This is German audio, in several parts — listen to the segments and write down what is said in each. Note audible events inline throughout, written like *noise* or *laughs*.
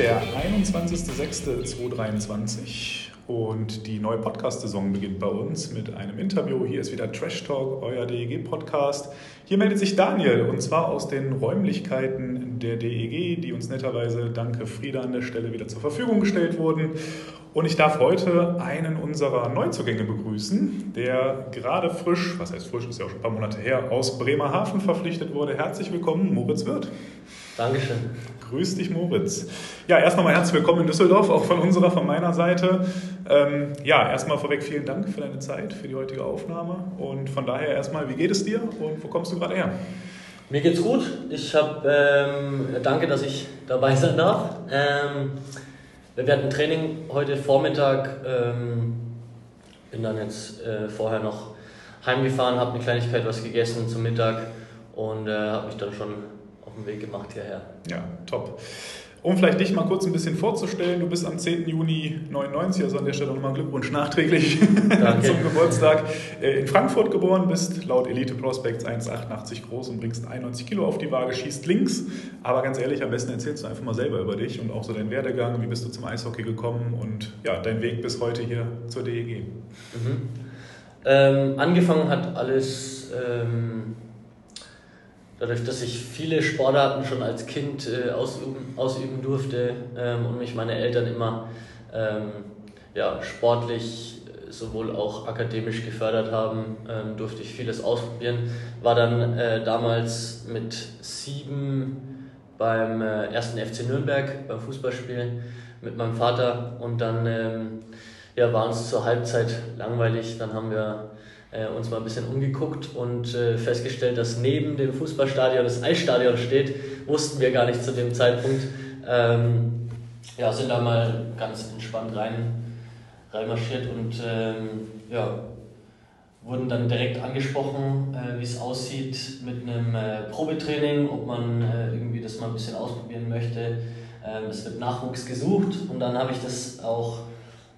Der 21.06.2023 und die neue Podcast-Saison beginnt bei uns mit einem Interview. Hier ist wieder Trash Talk, euer DEG-Podcast. Hier meldet sich Daniel und zwar aus den Räumlichkeiten der DEG, die uns netterweise, danke Frieda an der Stelle, wieder zur Verfügung gestellt wurden. Und ich darf heute einen unserer Neuzugänge begrüßen, der gerade frisch, was heißt frisch, ist ja auch schon ein paar Monate her, aus Bremerhaven verpflichtet wurde. Herzlich willkommen, Moritz Wirth. Dankeschön. Grüß dich, Moritz. Ja, erst nochmal herzlich willkommen in Düsseldorf, auch von unserer, von meiner Seite. Ähm, ja, erstmal vorweg vielen Dank für deine Zeit, für die heutige Aufnahme. Und von daher erstmal, wie geht es dir und wo kommst du gerade her? Mir geht's gut. Ich habe, ähm, danke, dass ich dabei sein darf. Ähm, wir hatten Training heute Vormittag. Ähm, bin dann jetzt äh, vorher noch heimgefahren, habe eine Kleinigkeit was gegessen zum Mittag und äh, habe mich dann schon auf den Weg gemacht hierher. Ja, top. Um vielleicht dich mal kurz ein bisschen vorzustellen, du bist am 10. Juni 99, also an der Stelle nochmal Glückwunsch nachträglich *laughs* zum Geburtstag. Äh, in Frankfurt geboren, bist laut Elite Prospects 1,88 groß und bringst 91 Kilo auf die Waage, schießt links. Aber ganz ehrlich, am besten erzählst du einfach mal selber über dich und auch so deinen Werdegang, wie bist du zum Eishockey gekommen und ja, dein Weg bis heute hier zur DEG. Mhm. Ähm, angefangen hat alles... Ähm dadurch, dass ich viele Sportarten schon als Kind äh, ausüben, ausüben durfte ähm, und mich meine Eltern immer ähm, ja, sportlich äh, sowohl auch akademisch gefördert haben, ähm, durfte ich vieles ausprobieren. War dann äh, damals mit sieben beim äh, ersten FC Nürnberg beim Fußballspielen mit meinem Vater und dann ähm, ja, war uns zur Halbzeit langweilig. Dann haben wir äh, uns mal ein bisschen umgeguckt und äh, festgestellt, dass neben dem Fußballstadion das Eisstadion steht. Wussten wir gar nicht zu dem Zeitpunkt. Ähm, ja, sind da mal ganz entspannt rein, reinmarschiert und ähm, ja, wurden dann direkt angesprochen, äh, wie es aussieht mit einem äh, Probetraining, ob man äh, irgendwie das mal ein bisschen ausprobieren möchte. Ähm, es wird Nachwuchs gesucht und dann habe ich das auch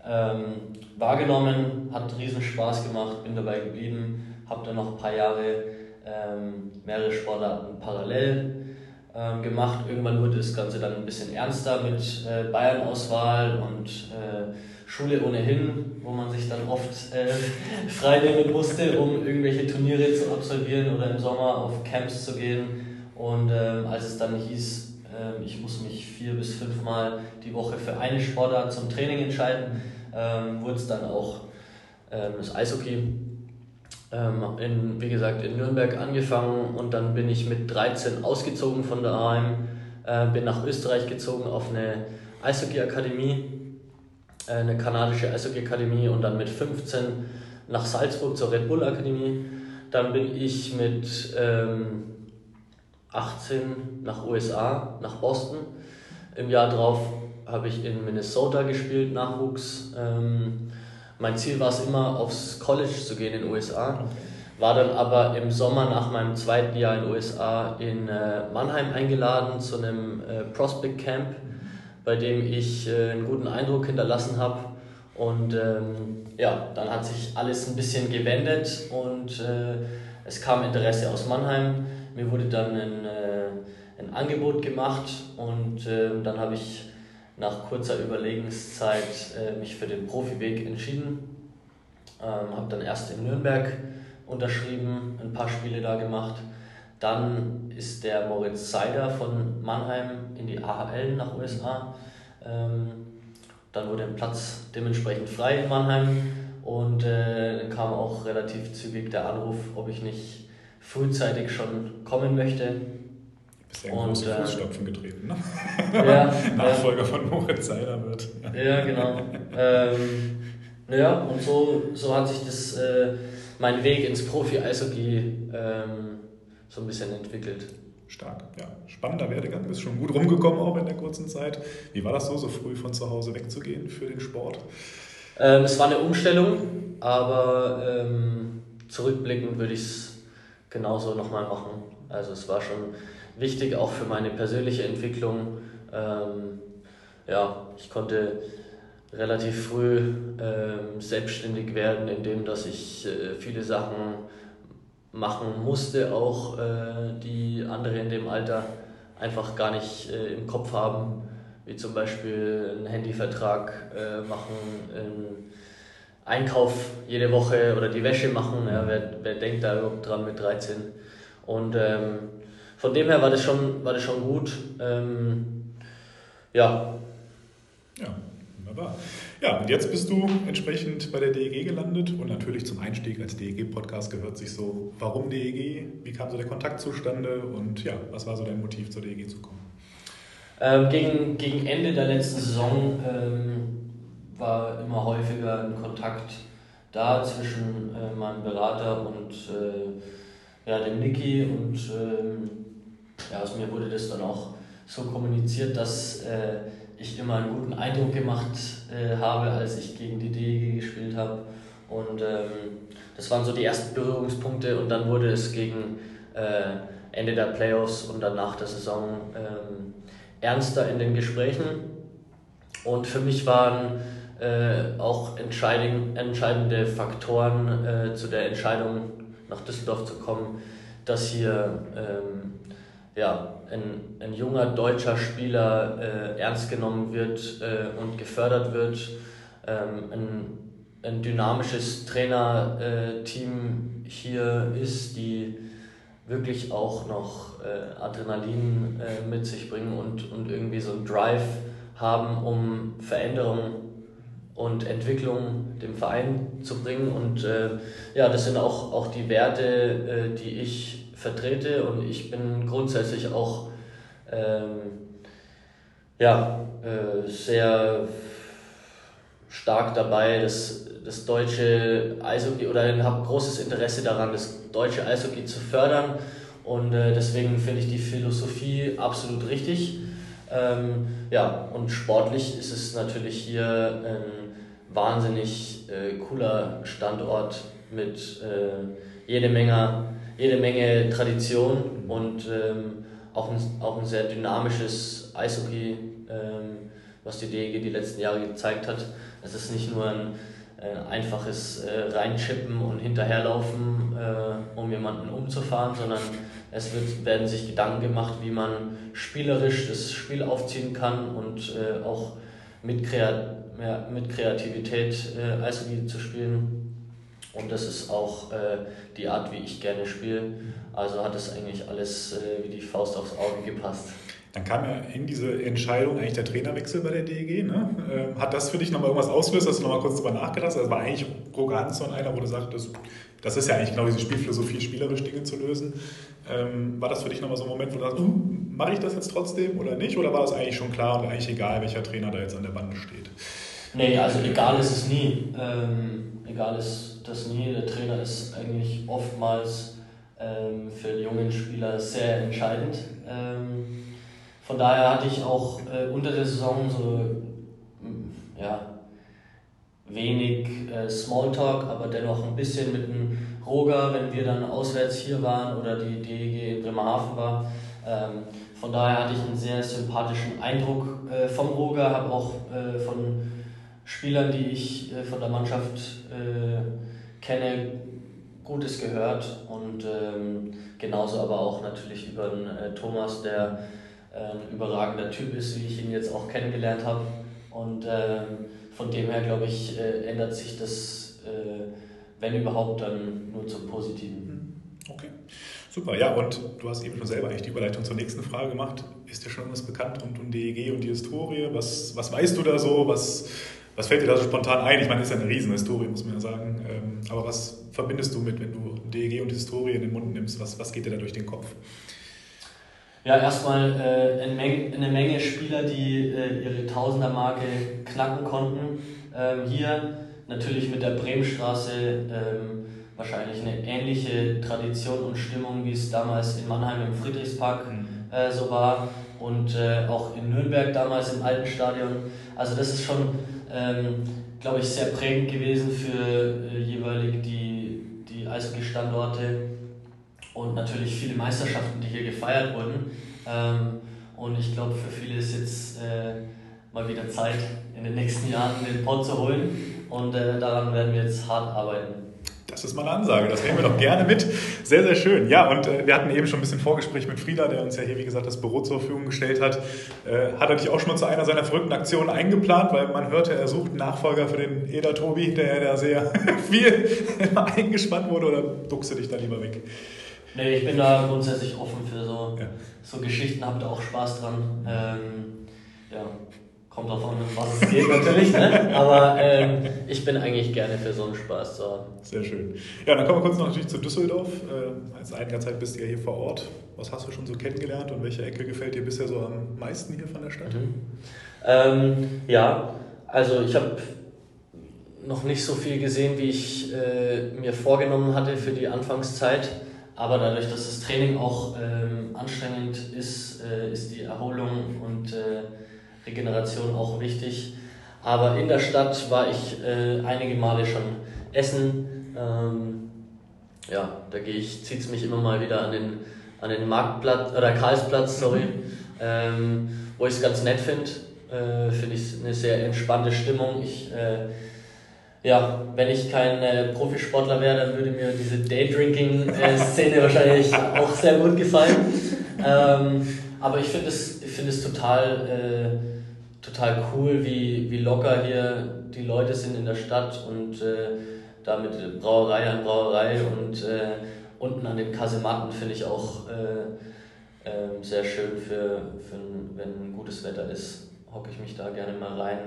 ähm, wahrgenommen, hat riesen Spaß gemacht, bin dabei geblieben, habe dann noch ein paar Jahre ähm, mehrere Sportarten parallel ähm, gemacht. Irgendwann wurde das Ganze dann ein bisschen ernster mit äh, Bayern-Auswahl und äh, Schule ohnehin, wo man sich dann oft äh, *laughs* freinehmen musste, um irgendwelche Turniere zu absolvieren oder im Sommer auf Camps zu gehen. Und ähm, als es dann hieß, ähm, ich muss mich vier bis fünf Mal die Woche für eine Sportart zum Training entscheiden, ähm, wurde es dann auch ähm, das Eishockey. Ähm, in, wie gesagt, in Nürnberg angefangen und dann bin ich mit 13 ausgezogen von daheim, äh, bin nach Österreich gezogen auf eine Eishockey-Akademie, äh, eine kanadische Eishockey-Akademie und dann mit 15 nach Salzburg zur Red Bull Akademie. Dann bin ich mit ähm, 18 nach USA, nach Boston. Im Jahr drauf habe ich in Minnesota gespielt, Nachwuchs. Ähm, mein Ziel war es immer, aufs College zu gehen in den USA. War dann aber im Sommer nach meinem zweiten Jahr in den USA in äh, Mannheim eingeladen zu einem äh, Prospect Camp, bei dem ich äh, einen guten Eindruck hinterlassen habe. Und ähm, ja, dann hat sich alles ein bisschen gewendet und äh, es kam Interesse aus Mannheim. Mir wurde dann ein, äh, ein Angebot gemacht und ähm, dann habe ich nach kurzer Überlegenszeit äh, mich für den Profiweg entschieden. Ähm, habe dann erst in Nürnberg unterschrieben, ein paar Spiele da gemacht. Dann ist der Moritz Seider von Mannheim in die AHL nach USA. Ähm, dann wurde ein Platz dementsprechend frei in Mannheim und äh, dann kam auch relativ zügig der Anruf, ob ich nicht frühzeitig schon kommen möchte. Bist ja in große äh, Fußstapfen getreten, ne? Ja, Nachfolger von Moritz Seiler wird. Ja, genau. ähm, ja, und so, so hat sich das, äh, mein Weg ins Profi-Eishockey ähm, so ein bisschen entwickelt. Stark, ja. Spannender Werdegang, bist schon gut rumgekommen auch in der kurzen Zeit. Wie war das so, so früh von zu Hause wegzugehen für den Sport? Ähm, es war eine Umstellung, aber ähm, zurückblickend würde ich es genauso nochmal machen. Also es war schon wichtig, auch für meine persönliche Entwicklung. Ähm, ja, ich konnte relativ früh ähm, selbstständig werden, indem dass ich äh, viele Sachen machen musste, auch äh, die andere in dem Alter einfach gar nicht äh, im Kopf haben, wie zum Beispiel einen Handyvertrag äh, machen, einen Einkauf jede Woche oder die Wäsche machen. Ja, wer, wer denkt da überhaupt dran mit 13? Und ähm, von dem her war das schon, war das schon gut. Ähm, ja. Ja, wunderbar. Ja, und jetzt bist du entsprechend bei der DEG gelandet und natürlich zum Einstieg als DEG-Podcast gehört sich so, warum DEG, wie kam so der Kontakt zustande und ja, was war so dein Motiv zur DEG zu kommen? Ähm, gegen, gegen Ende der letzten Saison ähm, war immer häufiger ein Kontakt da zwischen äh, meinem Berater und äh, ja, dem Niki und ähm, ja, aus mir wurde das dann auch so kommuniziert, dass äh, ich immer einen guten Eindruck gemacht äh, habe, als ich gegen die DEG gespielt habe. Und ähm, das waren so die ersten Berührungspunkte und dann wurde es gegen äh, Ende der Playoffs und dann nach der Saison ähm, ernster in den Gesprächen. Und für mich waren äh, auch entscheidende Faktoren äh, zu der Entscheidung, nach Düsseldorf zu kommen, dass hier ähm, ja, ein, ein junger deutscher Spieler äh, ernst genommen wird äh, und gefördert wird, ähm, ein, ein dynamisches Trainerteam hier ist, die wirklich auch noch äh, Adrenalin äh, mit sich bringen und, und irgendwie so einen Drive haben, um Veränderung und Entwicklung dem Verein zu bringen. Und äh, ja, das sind auch, auch die Werte, äh, die ich vertrete und ich bin grundsätzlich auch ähm, ja, äh, sehr stark dabei, das, das deutsche Eishockey oder habe großes Interesse daran, das deutsche Eishockey zu fördern und äh, deswegen finde ich die Philosophie absolut richtig. Ähm, ja, und sportlich ist es natürlich hier ein wahnsinnig äh, cooler Standort mit äh, jede Menge jede Menge Tradition und ähm, auch, ein, auch ein sehr dynamisches Eishockey, ähm, was die DEG die letzten Jahre gezeigt hat. Es ist nicht nur ein äh, einfaches äh, Reinchippen und hinterherlaufen, äh, um jemanden umzufahren, sondern es wird, werden sich Gedanken gemacht, wie man spielerisch das Spiel aufziehen kann und äh, auch mit, Kreat mit Kreativität äh, Eishockey zu spielen. Und das ist auch äh, die Art, wie ich gerne spiele. Also hat das eigentlich alles äh, wie die Faust aufs Auge gepasst. Dann kam ja in diese Entscheidung eigentlich der Trainerwechsel bei der DEG. Ne? Ähm, hat das für dich nochmal irgendwas ausgelöst? Hast du nochmal kurz drüber nachgedacht? Das also war eigentlich Roger Hansson einer, wo du sagtest, das ist ja eigentlich genau diese Spielphilosophie, spielerisch Dinge zu lösen. Ähm, war das für dich nochmal so ein Moment, wo du sagst, uh, mache ich das jetzt trotzdem oder nicht? Oder war das eigentlich schon klar und eigentlich egal, welcher Trainer da jetzt an der Bande steht? Nee, also egal ist es nie. Ähm, egal ist das nie. Der Trainer ist eigentlich oftmals ähm, für jungen Spieler sehr entscheidend. Ähm, von daher hatte ich auch äh, unter der Saison so ja, wenig äh, Smalltalk, aber dennoch ein bisschen mit dem Roger, wenn wir dann auswärts hier waren oder die DEG in Bremerhaven war. Ähm, von daher hatte ich einen sehr sympathischen Eindruck äh, vom Roger, habe auch äh, von Spielern, die ich äh, von der Mannschaft äh, kenne, Gutes gehört und ähm, genauso aber auch natürlich über den äh, Thomas, der ein überragender Typ ist, wie ich ihn jetzt auch kennengelernt habe. Und ähm, von dem her, glaube ich, äh, ändert sich das, äh, wenn überhaupt, dann nur zum Positiven. Mhm. Okay, super. Ja, und du hast eben schon selber eigentlich die Überleitung zur nächsten Frage gemacht. Ist dir schon irgendwas bekannt rund um DEG und die Historie? Was, was weißt du da so? Was was fällt dir da so spontan ein? Ich meine, das ist ja eine Riesenhistorie, muss man ja sagen. Ähm, aber was verbindest du mit, wenn du DEG und Historie in den Mund nimmst? Was, was geht dir da durch den Kopf? Ja, erstmal äh, eine, Menge, eine Menge Spieler, die äh, ihre Tausender-Marke knacken konnten. Ähm, hier natürlich mit der Bremenstraße ähm, wahrscheinlich eine ähnliche Tradition und Stimmung, wie es damals in Mannheim im Friedrichspark mhm. äh, so war und äh, auch in Nürnberg damals im alten Stadion. Also das ist schon, ähm, glaube ich, sehr prägend gewesen für äh, jeweilig die, die Eishockey-Standorte und natürlich viele Meisterschaften, die hier gefeiert wurden. Ähm, und ich glaube, für viele ist jetzt äh, mal wieder Zeit, in den nächsten Jahren den Pott zu holen und äh, daran werden wir jetzt hart arbeiten. Das ist mal eine Ansage, das nehmen wir doch gerne mit. Sehr, sehr schön. Ja, und äh, wir hatten eben schon ein bisschen Vorgespräch mit Frieda, der uns ja hier, wie gesagt, das Büro zur Verfügung gestellt hat. Äh, hat er dich auch schon mal zu einer seiner verrückten Aktionen eingeplant, weil man hörte, er sucht einen Nachfolger für den Eder Tobi, der ja da sehr *laughs* viel eingespannt wurde, oder duckst du dich da lieber weg? Nee, ich bin da grundsätzlich offen für so, ja. so Geschichten, habt da auch Spaß dran. Ähm, ja, Kommt drauf an, was es geht natürlich, ne? aber ähm, ich bin eigentlich gerne für so einen Spaß zu haben. Sehr schön. Ja, dann kommen wir kurz noch natürlich zu Düsseldorf. Äh, als einiger Zeit bist du ja hier vor Ort. Was hast du schon so kennengelernt und welche Ecke gefällt dir bisher so am meisten hier von der Stadt? Mhm. Ähm, ja, also ich habe noch nicht so viel gesehen, wie ich äh, mir vorgenommen hatte für die Anfangszeit. Aber dadurch, dass das Training auch ähm, anstrengend ist, äh, ist die Erholung und äh, Regeneration auch wichtig. Aber in der Stadt war ich äh, einige Male schon essen. Ähm, ja, da gehe ich, zieht es mich immer mal wieder an den, an den Marktplatz oder Karlsplatz, sorry, ähm, wo ich es ganz nett finde. Äh, finde ich eine sehr entspannte Stimmung. Ich, äh, ja, wenn ich kein äh, Profisportler wäre, dann würde mir diese Daydrinking-Szene wahrscheinlich auch sehr gut gefallen. Ähm, aber ich finde es, find es total äh, total cool, wie, wie locker hier die Leute sind in der Stadt und äh, da mit Brauerei an Brauerei und äh, unten an den Kasematten finde ich auch äh, äh, sehr schön für, für wenn gutes Wetter ist, hocke ich mich da gerne mal rein.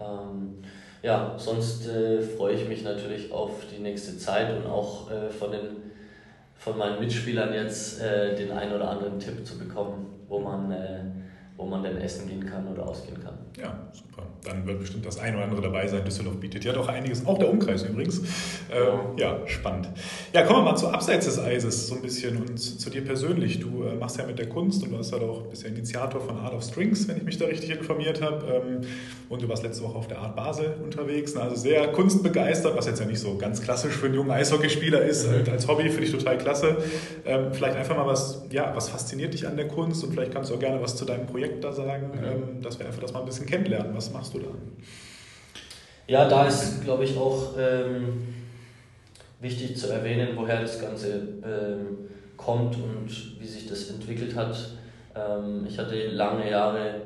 Ähm, ja, sonst äh, freue ich mich natürlich auf die nächste Zeit und auch äh, von, den, von meinen Mitspielern jetzt äh, den einen oder anderen Tipp zu bekommen, wo man wo man denn essen gehen kann oder ausgehen kann. Ja, super. Dann wird bestimmt das ein oder andere dabei sein. Düsseldorf bietet ja doch einiges, auch der Umkreis übrigens. Äh, ja, spannend. Ja, kommen wir mal zu Abseits des Eises so ein bisschen und zu dir persönlich. Du äh, machst ja mit der Kunst und du warst ja doch bisher Initiator von Art of Strings, wenn ich mich da richtig informiert habe. Ähm, und du warst letzte Woche auf der Art Basel unterwegs. Also sehr kunstbegeistert, was jetzt ja nicht so ganz klassisch für einen jungen Eishockeyspieler ist. Mhm. Halt als Hobby finde ich total klasse. Ähm, vielleicht einfach mal was, ja, was fasziniert dich an der Kunst und vielleicht kannst du auch gerne was zu deinem Projekt da sagen, ähm, dass wir einfach das mal ein bisschen kennenlernen. Was machst du da? Ja, da ist, glaube ich, auch ähm, wichtig zu erwähnen, woher das Ganze ähm, kommt und wie sich das entwickelt hat. Ähm, ich hatte lange Jahre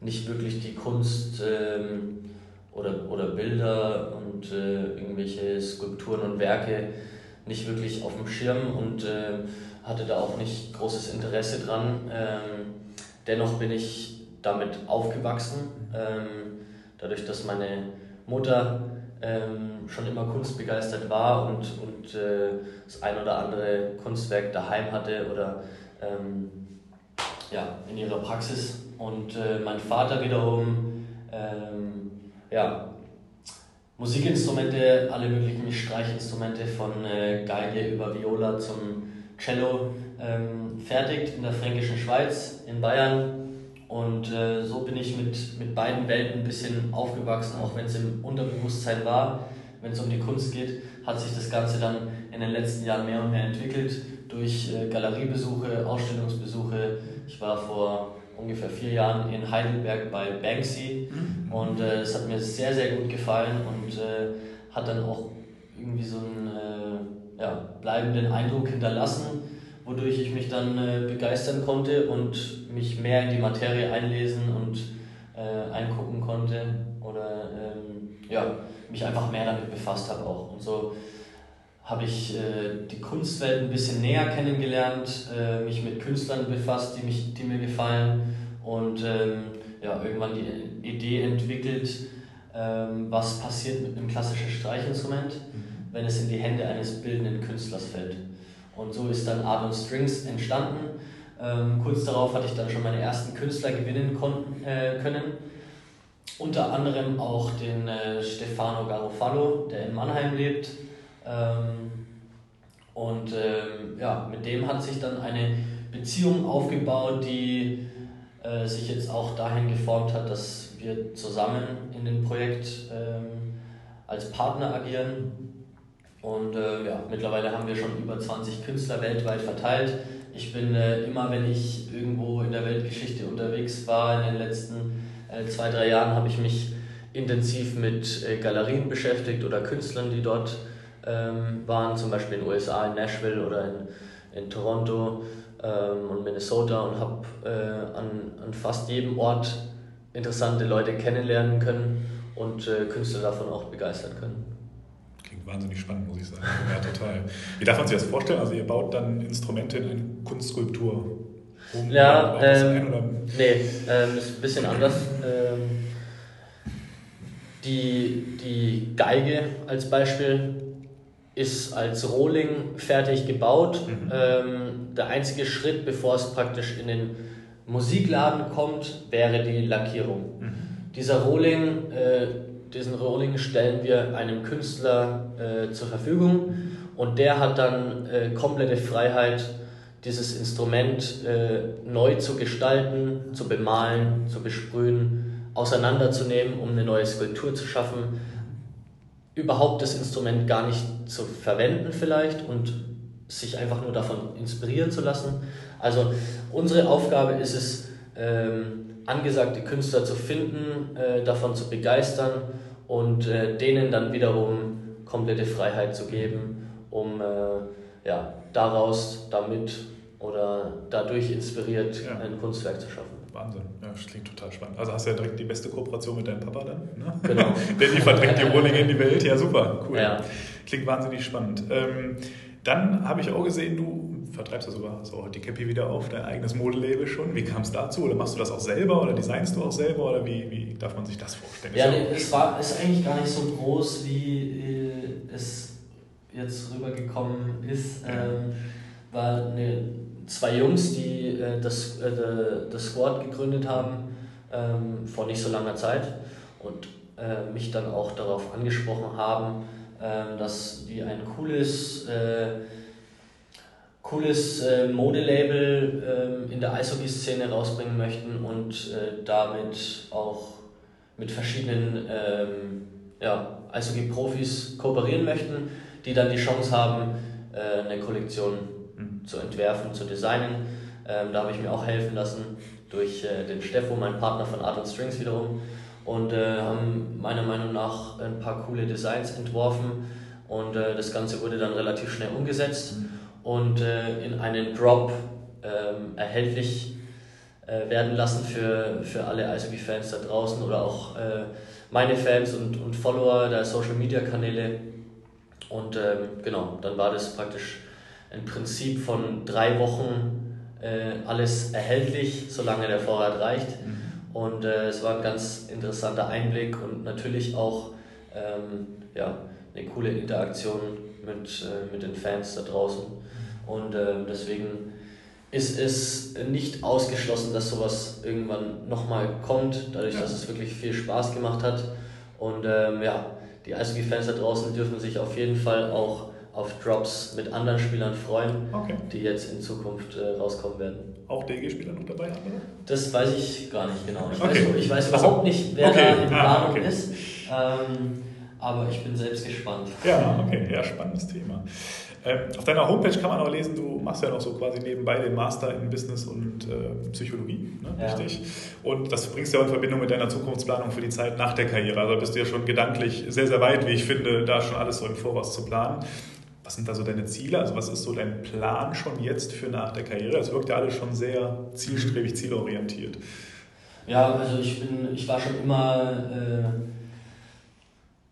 nicht wirklich die Kunst ähm, oder, oder Bilder und äh, irgendwelche Skulpturen und Werke nicht wirklich auf dem Schirm und äh, hatte da auch nicht großes Interesse dran. Ähm, dennoch bin ich damit aufgewachsen, ähm, dadurch, dass meine Mutter ähm, schon immer kunstbegeistert war und, und äh, das ein oder andere Kunstwerk daheim hatte oder ähm, ja, in ihrer Praxis. Und äh, mein Vater wiederum, ähm, ja, Musikinstrumente, alle möglichen Streichinstrumente von äh, Geige über Viola zum Cello ähm, fertigt in der fränkischen Schweiz, in Bayern. Und äh, so bin ich mit, mit beiden Welten ein bisschen aufgewachsen, auch wenn es im Unterbewusstsein war. Wenn es um die Kunst geht, hat sich das Ganze dann in den letzten Jahren mehr und mehr entwickelt durch äh, Galeriebesuche, Ausstellungsbesuche. Ich war vor ungefähr vier Jahren in Heidelberg bei Banksy mhm. und äh, es hat mir sehr, sehr gut gefallen und äh, hat dann auch irgendwie so einen äh, ja, bleibenden Eindruck hinterlassen, wodurch ich mich dann äh, begeistern konnte und mich mehr in die Materie einlesen und äh, eingucken konnte oder ähm, ja, mich einfach mehr damit befasst habe auch. Und so habe ich äh, die Kunstwelt ein bisschen näher kennengelernt, äh, mich mit Künstlern befasst, die, mich, die mir gefallen und ähm, ja, irgendwann die Idee entwickelt, ähm, was passiert mit einem klassischen Streichinstrument, mhm. wenn es in die Hände eines bildenden Künstlers fällt. Und so ist dann Art und Strings entstanden. Ähm, kurz darauf hatte ich dann schon meine ersten Künstler gewinnen konnten, äh, können. Unter anderem auch den äh, Stefano Garofalo, der in Mannheim lebt. Ähm, und ähm, ja, mit dem hat sich dann eine Beziehung aufgebaut, die äh, sich jetzt auch dahin geformt hat, dass wir zusammen in dem Projekt ähm, als Partner agieren. Und äh, ja, mittlerweile haben wir schon über 20 Künstler weltweit verteilt. Ich bin äh, immer, wenn ich irgendwo in der Weltgeschichte unterwegs war, in den letzten äh, zwei, drei Jahren, habe ich mich intensiv mit äh, Galerien beschäftigt oder Künstlern, die dort ähm, waren, zum Beispiel in den USA, in Nashville oder in, in Toronto ähm, und Minnesota und habe äh, an, an fast jedem Ort interessante Leute kennenlernen können und äh, Künstler davon auch begeistern können. Wahnsinnig spannend, muss ich sagen. Ja, total. Wie darf man sich das vorstellen? Also ihr baut dann Instrumente in eine Kunstskulptur um? Ja, ähm, nee, ähm, ist ein bisschen anders. Ähm, die, die Geige als Beispiel ist als Rohling fertig gebaut. Mhm. Ähm, der einzige Schritt, bevor es praktisch in den Musikladen kommt, wäre die Lackierung. Mhm. Dieser Rohling, äh, diesen Rohling stellen wir einem Künstler äh, zur Verfügung und der hat dann äh, komplette Freiheit, dieses Instrument äh, neu zu gestalten, zu bemalen, zu besprühen, auseinanderzunehmen, um eine neue Skulptur zu schaffen überhaupt das Instrument gar nicht zu verwenden vielleicht und sich einfach nur davon inspirieren zu lassen. Also unsere Aufgabe ist es, ähm, angesagte Künstler zu finden, äh, davon zu begeistern und äh, denen dann wiederum komplette Freiheit zu geben, um äh, ja, daraus, damit oder dadurch inspiriert ja. ein Kunstwerk zu schaffen. Wahnsinn, ja, das klingt total spannend. Also hast du ja direkt die beste Kooperation mit deinem Papa dann. Ne? Genau. *laughs* Der liefert direkt die Rohlinge in die Welt. Ja, super, cool. Ja. Klingt wahnsinnig spannend. Ähm, dann habe ich auch gesehen, du vertreibst ja sogar so die Cappy wieder auf dein eigenes Modelabel schon. Wie kam es dazu? Oder machst du das auch selber oder designst du auch selber? Oder wie, wie darf man sich das vorstellen? Ja, nee, es war, ist eigentlich gar nicht so groß, wie äh, es jetzt rübergekommen ist. Ähm, war eine zwei Jungs, die äh, das, äh, das Squad gegründet haben ähm, vor nicht so langer Zeit und äh, mich dann auch darauf angesprochen haben, dass die ein cooles, äh, cooles äh, Modelabel äh, in der Eishockey-Szene rausbringen möchten und äh, damit auch mit verschiedenen ähm, ja, Eishockey-Profis kooperieren möchten, die dann die Chance haben, eine Kollektion zu entwerfen, zu designen. Ähm, da habe ich mir auch helfen lassen durch den Steffo, mein Partner von Art Strings wiederum. Und äh, haben meiner Meinung nach ein paar coole Designs entworfen. Und äh, das Ganze wurde dann relativ schnell umgesetzt mhm. und äh, in einen Drop ähm, erhältlich äh, werden lassen für, für alle Eishockey-Fans da draußen oder auch äh, meine Fans und, und Follower der Social-Media-Kanäle. Und ähm, genau, dann war das praktisch im Prinzip von drei Wochen äh, alles erhältlich, solange der Vorrat reicht. Mhm. Und äh, es war ein ganz interessanter Einblick und natürlich auch ähm, ja, eine coole Interaktion mit, äh, mit den Fans da draußen. Und äh, deswegen ist es nicht ausgeschlossen, dass sowas irgendwann nochmal kommt, dadurch, dass es wirklich viel Spaß gemacht hat. Und ähm, ja, die Eishockey-Fans da draußen dürfen sich auf jeden Fall auch auf Drops mit anderen Spielern freuen, okay. die jetzt in Zukunft äh, rauskommen werden. Auch DG-Spieler noch dabei, andere? Das weiß ich gar nicht genau. Ich okay. weiß, ich weiß überhaupt nicht, wer okay. da in ah, Planung okay. ist. Ähm, aber ich bin selbst gespannt. Ja, okay, ja, spannendes Thema. Ähm, auf deiner Homepage kann man auch lesen, du machst ja noch so quasi nebenbei den Master in Business und äh, Psychologie, ne? ja. richtig? Und das bringst du ja in Verbindung mit deiner Zukunftsplanung für die Zeit nach der Karriere. Also bist du ja schon gedanklich sehr, sehr weit, wie ich finde, da schon alles so im Voraus zu planen. Was sind da so deine Ziele? Also was ist so dein Plan schon jetzt für nach der Karriere? Es wirkt ja alles schon sehr zielstrebig, zielorientiert. Ja, also ich, bin, ich war schon immer äh,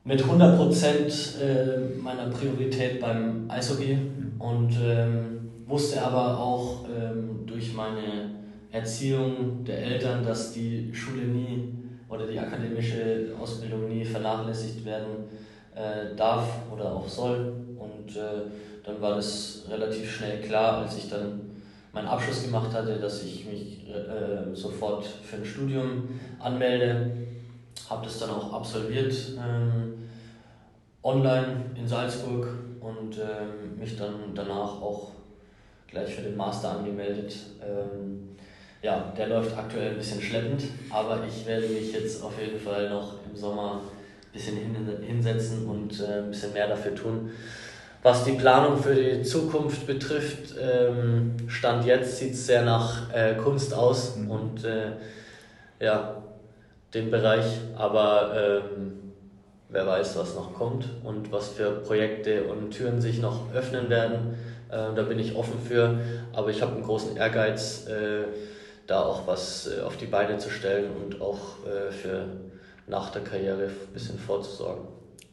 mit 100 Prozent äh, meiner Priorität beim Eishockey mhm. und ähm, wusste aber auch ähm, durch meine Erziehung der Eltern, dass die Schule nie oder die akademische Ausbildung nie vernachlässigt werden äh, darf oder auch soll. Und äh, dann war das relativ schnell klar, als ich dann meinen Abschluss gemacht hatte, dass ich mich äh, sofort für ein Studium anmelde. Habe das dann auch absolviert ähm, online in Salzburg und ähm, mich dann danach auch gleich für den Master angemeldet. Ähm, ja, der läuft aktuell ein bisschen schleppend, aber ich werde mich jetzt auf jeden Fall noch im Sommer ein bisschen hinsetzen und äh, ein bisschen mehr dafür tun. Was die Planung für die Zukunft betrifft, ähm, Stand jetzt sieht es sehr nach äh, Kunst aus mhm. und äh, ja, dem Bereich, aber ähm, wer weiß, was noch kommt und was für Projekte und Türen sich noch öffnen werden. Äh, da bin ich offen für, aber ich habe einen großen Ehrgeiz, äh, da auch was äh, auf die Beine zu stellen und auch äh, für nach der Karriere ein bisschen vorzusorgen.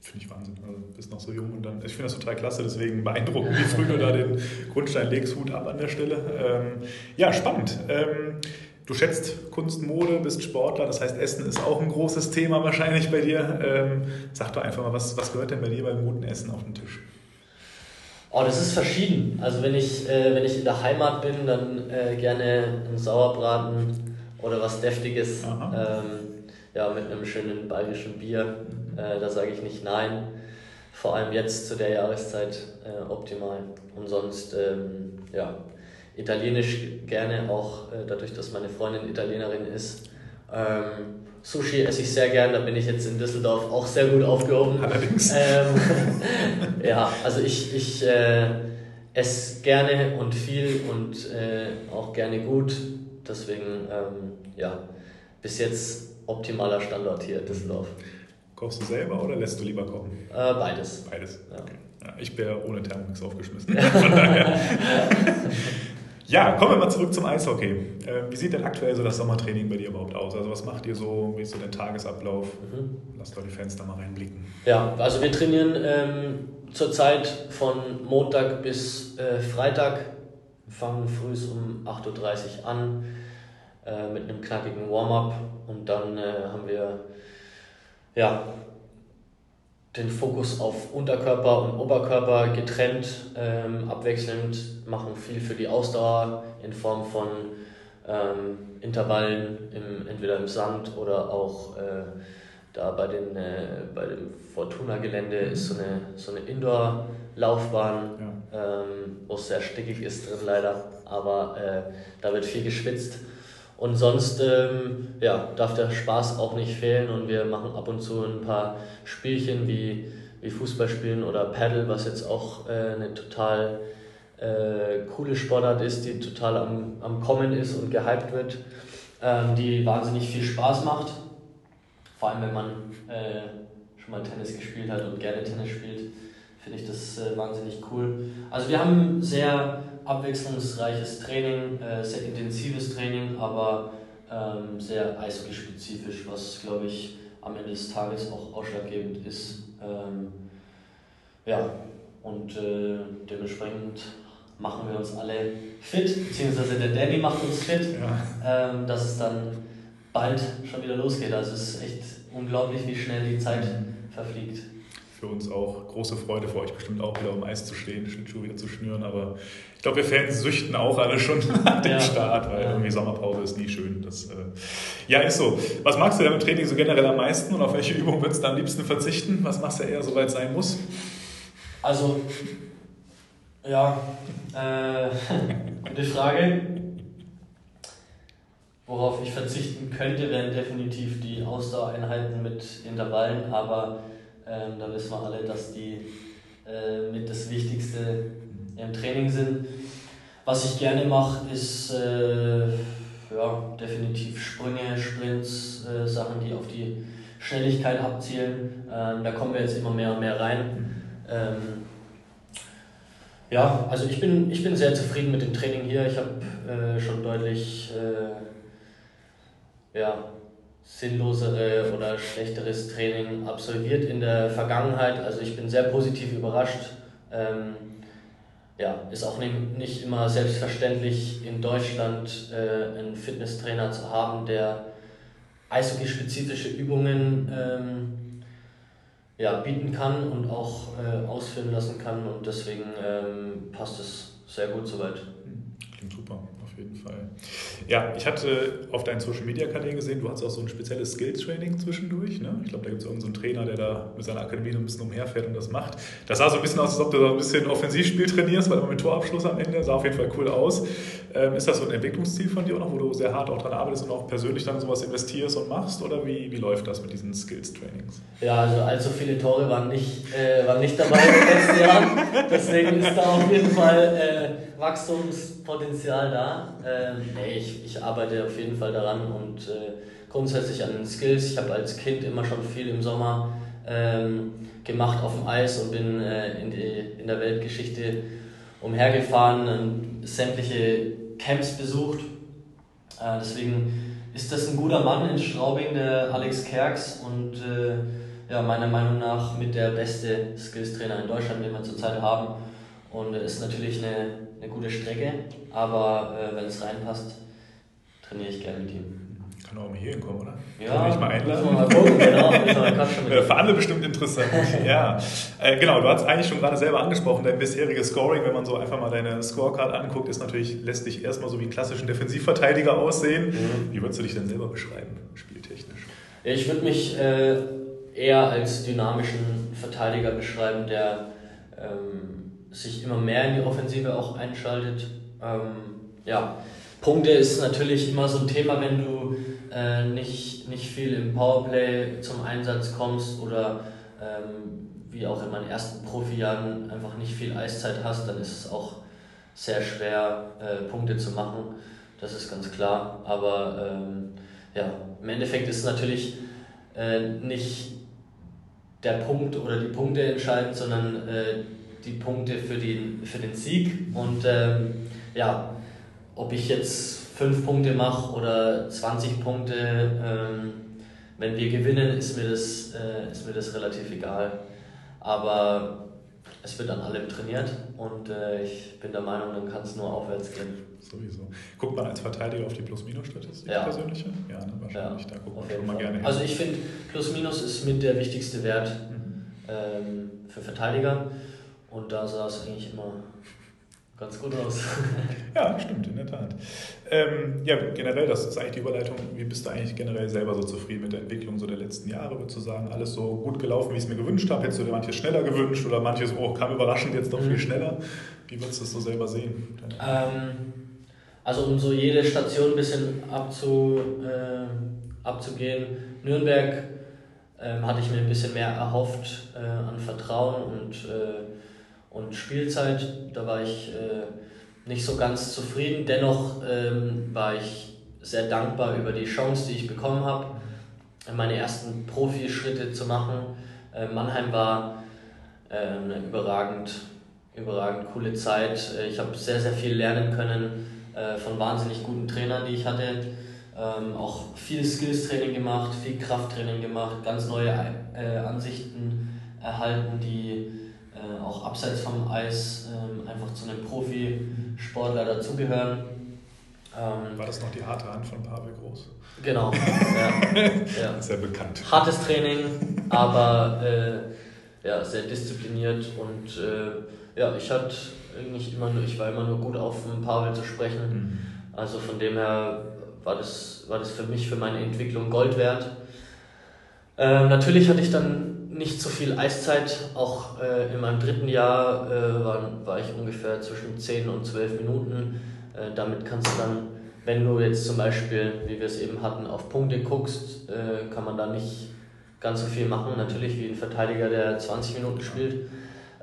Finde ich Wahnsinn. Also, du bist noch so jung und dann, ich finde das total klasse, deswegen beeindruckend, wie früh du da den Grundstein legst, Hut ab an der Stelle. Ähm, ja, spannend. Ähm, du schätzt Kunst, Mode, bist Sportler, das heißt, Essen ist auch ein großes Thema wahrscheinlich bei dir. Ähm, sag doch einfach mal, was, was gehört denn bei dir beim guten Essen auf den Tisch? Oh, das ist verschieden. Also wenn ich, äh, wenn ich in der Heimat bin, dann äh, gerne ein Sauerbraten oder was Deftiges. Ähm, ja, mit einem schönen bayerischen Bier. Äh, da sage ich nicht nein. Vor allem jetzt zu der Jahreszeit äh, optimal. Und sonst, ähm, ja, italienisch gerne, auch äh, dadurch, dass meine Freundin Italienerin ist. Ähm, Sushi esse ich sehr gern, da bin ich jetzt in Düsseldorf auch sehr gut aufgehoben. Allerdings. Ähm, *laughs* ja, also ich, ich äh, esse gerne und viel und äh, auch gerne gut. Deswegen, ähm, ja, bis jetzt optimaler Standort hier in Düsseldorf. Kochst du selber oder lässt du lieber kochen? Äh, beides. Beides. Ja. Okay. Ja, ich wäre ohne Thermomix aufgeschmissen. *laughs* ja, kommen wir mal zurück zum Eishockey. Äh, wie sieht denn aktuell so das Sommertraining bei dir überhaupt aus? Also was macht ihr so? Wie ist so der Tagesablauf? Mhm. Lass doch die Fans da mal reinblicken. Ja, also wir trainieren ähm, zurzeit von Montag bis äh, Freitag. Wir fangen früh um 8.30 Uhr an äh, mit einem knackigen Warm-up und dann äh, haben wir ja, den Fokus auf Unterkörper und Oberkörper getrennt, ähm, abwechselnd, machen viel für die Ausdauer in Form von ähm, Intervallen, im, entweder im Sand oder auch äh, da bei, den, äh, bei dem Fortuna-Gelände ist so eine, so eine Indoor-Laufbahn, ja. ähm, wo es sehr stickig ist drin leider, aber äh, da wird viel geschwitzt und sonst ähm, ja, darf der Spaß auch nicht fehlen und wir machen ab und zu ein paar Spielchen wie, wie Fußballspielen oder Paddle, was jetzt auch äh, eine total äh, coole Sportart ist, die total am, am Kommen ist und gehypt wird, ähm, die wahnsinnig viel Spaß macht. Vor allem, wenn man äh, schon mal Tennis gespielt hat und gerne Tennis spielt, finde ich das äh, wahnsinnig cool. Also wir haben sehr abwechslungsreiches Training, äh, sehr intensives Training, aber ähm, sehr eishockey-spezifisch, was glaube ich am Ende des Tages auch ausschlaggebend ist. Ähm, ja, und äh, dementsprechend machen wir uns alle fit, beziehungsweise der Danny macht uns fit, ja. ähm, dass es dann bald schon wieder losgeht. Also es ist echt unglaublich, wie schnell die Zeit verfliegt für uns auch große Freude, für euch bestimmt auch wieder um Eis zu stehen, Schlittschuh wieder zu schnüren. Aber ich glaube, wir Fans süchten auch alle schon *laughs* nach dem ja. Start, weil irgendwie Sommerpause ist nie schön. Das, äh ja, ist so. Was magst du denn im Training so generell am meisten und auf welche Übung würdest du am liebsten verzichten? Was machst du eher, soweit sein muss? Also, ja, äh, *laughs* gute Frage. Worauf ich verzichten könnte, wären definitiv die Ausdauereinheiten mit Intervallen, aber ähm, da wissen wir alle, dass die äh, mit das Wichtigste im Training sind. Was ich gerne mache, ist äh, ja, definitiv Sprünge, Sprints, äh, Sachen, die auf die Schnelligkeit abzielen. Ähm, da kommen wir jetzt immer mehr und mehr rein. Ähm, ja, also ich bin, ich bin sehr zufrieden mit dem Training hier. Ich habe äh, schon deutlich äh, ja, sinnlosere oder schlechteres Training absolviert in der Vergangenheit. Also ich bin sehr positiv überrascht. Ähm, ja, ist auch nicht, immer selbstverständlich in Deutschland äh, einen Fitnesstrainer zu haben, der eishockey-spezifische Übungen ähm, ja, bieten kann und auch äh, ausführen lassen kann und deswegen ähm, passt es sehr gut soweit. Klingt super, auf jeden Fall. Ja, ich hatte auf deinen Social Media Kanälen gesehen, du hast auch so ein spezielles Skills Training zwischendurch. Ne? Ich glaube, da gibt es irgendeinen so Trainer, der da mit seiner Akademie so ein bisschen umherfährt und das macht. Das sah so ein bisschen aus, als ob du da ein bisschen Offensivspiel trainierst, weil immer mit Torabschluss am Ende. Sah auf jeden Fall cool aus. Ähm, ist das so ein Entwicklungsziel von dir auch noch, wo du sehr hart auch dran arbeitest und auch persönlich dann sowas investierst und machst? Oder wie, wie läuft das mit diesen Skills Trainings? Ja, also allzu viele Tore waren nicht, äh, waren nicht dabei in den letzten Jahren. Deswegen ist da auf jeden Fall äh, Wachstumspotenzial da. Ähm, nee, ich, ich arbeite auf jeden Fall daran und äh, grundsätzlich an den Skills. Ich habe als Kind immer schon viel im Sommer ähm, gemacht auf dem Eis und bin äh, in, die, in der Weltgeschichte umhergefahren und sämtliche Camps besucht. Äh, deswegen ist das ein guter Mann in Straubing, der Alex Kerks und äh, ja, meiner Meinung nach mit der beste Skills-Trainer in Deutschland, den wir zurzeit haben. Und ist natürlich eine, eine gute Strecke, aber äh, wenn es reinpasst, trainiere ich gerne mit ihm. Kann auch mal hier hinkommen, oder? Ja, Kann ich mal einladen? mal gucken, *laughs* genau. Äh. Für alle bestimmt interessant. ja. Äh, genau, du hast eigentlich schon gerade selber angesprochen, dein bisheriges Scoring, wenn man so einfach mal deine Scorecard anguckt, ist natürlich, lässt dich erstmal so wie klassischen Defensivverteidiger aussehen. Mhm. Wie würdest du dich denn selber beschreiben, spieltechnisch? Ich würde mich äh, eher als dynamischen Verteidiger beschreiben, der ähm, sich immer mehr in die Offensive auch einschaltet. Ähm, ja, Punkte ist natürlich immer so ein Thema, wenn du äh, nicht, nicht viel im Powerplay zum Einsatz kommst oder ähm, wie auch in meinen ersten Profijahren einfach nicht viel Eiszeit hast, dann ist es auch sehr schwer, äh, Punkte zu machen. Das ist ganz klar. Aber ähm, ja, im Endeffekt ist natürlich äh, nicht der Punkt oder die Punkte entscheidend, sondern äh, die Punkte für den, für den Sieg. Und ähm, ja, ob ich jetzt 5 Punkte mache oder 20 Punkte, ähm, wenn wir gewinnen, ist mir, das, äh, ist mir das relativ egal. Aber es wird an allem trainiert und äh, ich bin der Meinung, dann kann es nur aufwärts gehen. Sowieso. Guckt man als Verteidiger auf die Plus-Minus-Statistik Ja. persönliche? Ja, ne, wahrscheinlich. da guckt man auf schon mal Fall. gerne hin. Also ich finde, Plus-Minus ist mit der wichtigste Wert Mhm. ähm, für Verteidiger und da sah es eigentlich immer ganz gut aus. *laughs* Ja, stimmt, in der Tat. Ähm, ja, generell, das ist eigentlich die Überleitung. Wie bist du eigentlich generell selber so zufrieden mit der Entwicklung so der letzten Jahre? Würdest du sagen, alles so gut gelaufen, wie ich es mir gewünscht habe? Hättest du dir manches schneller gewünscht oder manches, oh, kam überraschend jetzt doch viel Mhm. schneller? Wie würdest du es so selber sehen? Ähm, also um so jede Station ein bisschen abzu, äh, abzugehen. Nürnberg ähm, hatte ich mir ein bisschen mehr erhofft äh, an Vertrauen und, äh, und Spielzeit. Da war ich äh, nicht so ganz zufrieden. Dennoch ähm, war ich sehr dankbar über die Chance, die ich bekommen habe, meine ersten Profischritte zu machen. Äh, Mannheim war äh, eine überragend, überragend coole Zeit. Äh, Ich habe sehr, sehr viel lernen können äh, von wahnsinnig guten Trainern, die ich hatte. Ähm, auch viel Skills-Training gemacht, viel Krafttraining gemacht, ganz neue äh, Ansichten erhalten, die äh, auch abseits vom Eis ähm, einfach zu einem Profisportler dazugehören. Ähm, War das noch die harte Hand von Pavel Groß? genau. *laughs* ja, ja. Sehr bekannt. Hartes Training, aber äh, ja, sehr diszipliniert und äh, ja, ich hatte eigentlich immer nur, ich war immer nur gut auf den Pavel zu sprechen. Mhm. Also von dem her war das, war das für mich, für meine Entwicklung Gold wert. Ähm, natürlich hatte ich dann nicht so viel Eiszeit. Auch äh, in meinem dritten Jahr äh, war, war ich ungefähr zwischen 10 und 12 Minuten. Äh, damit kannst du dann, wenn du jetzt zum Beispiel, wie wir es eben hatten, auf Punkte guckst, äh, kann man da nicht ganz so viel machen. Natürlich wie ein Verteidiger, der 20 Minuten spielt.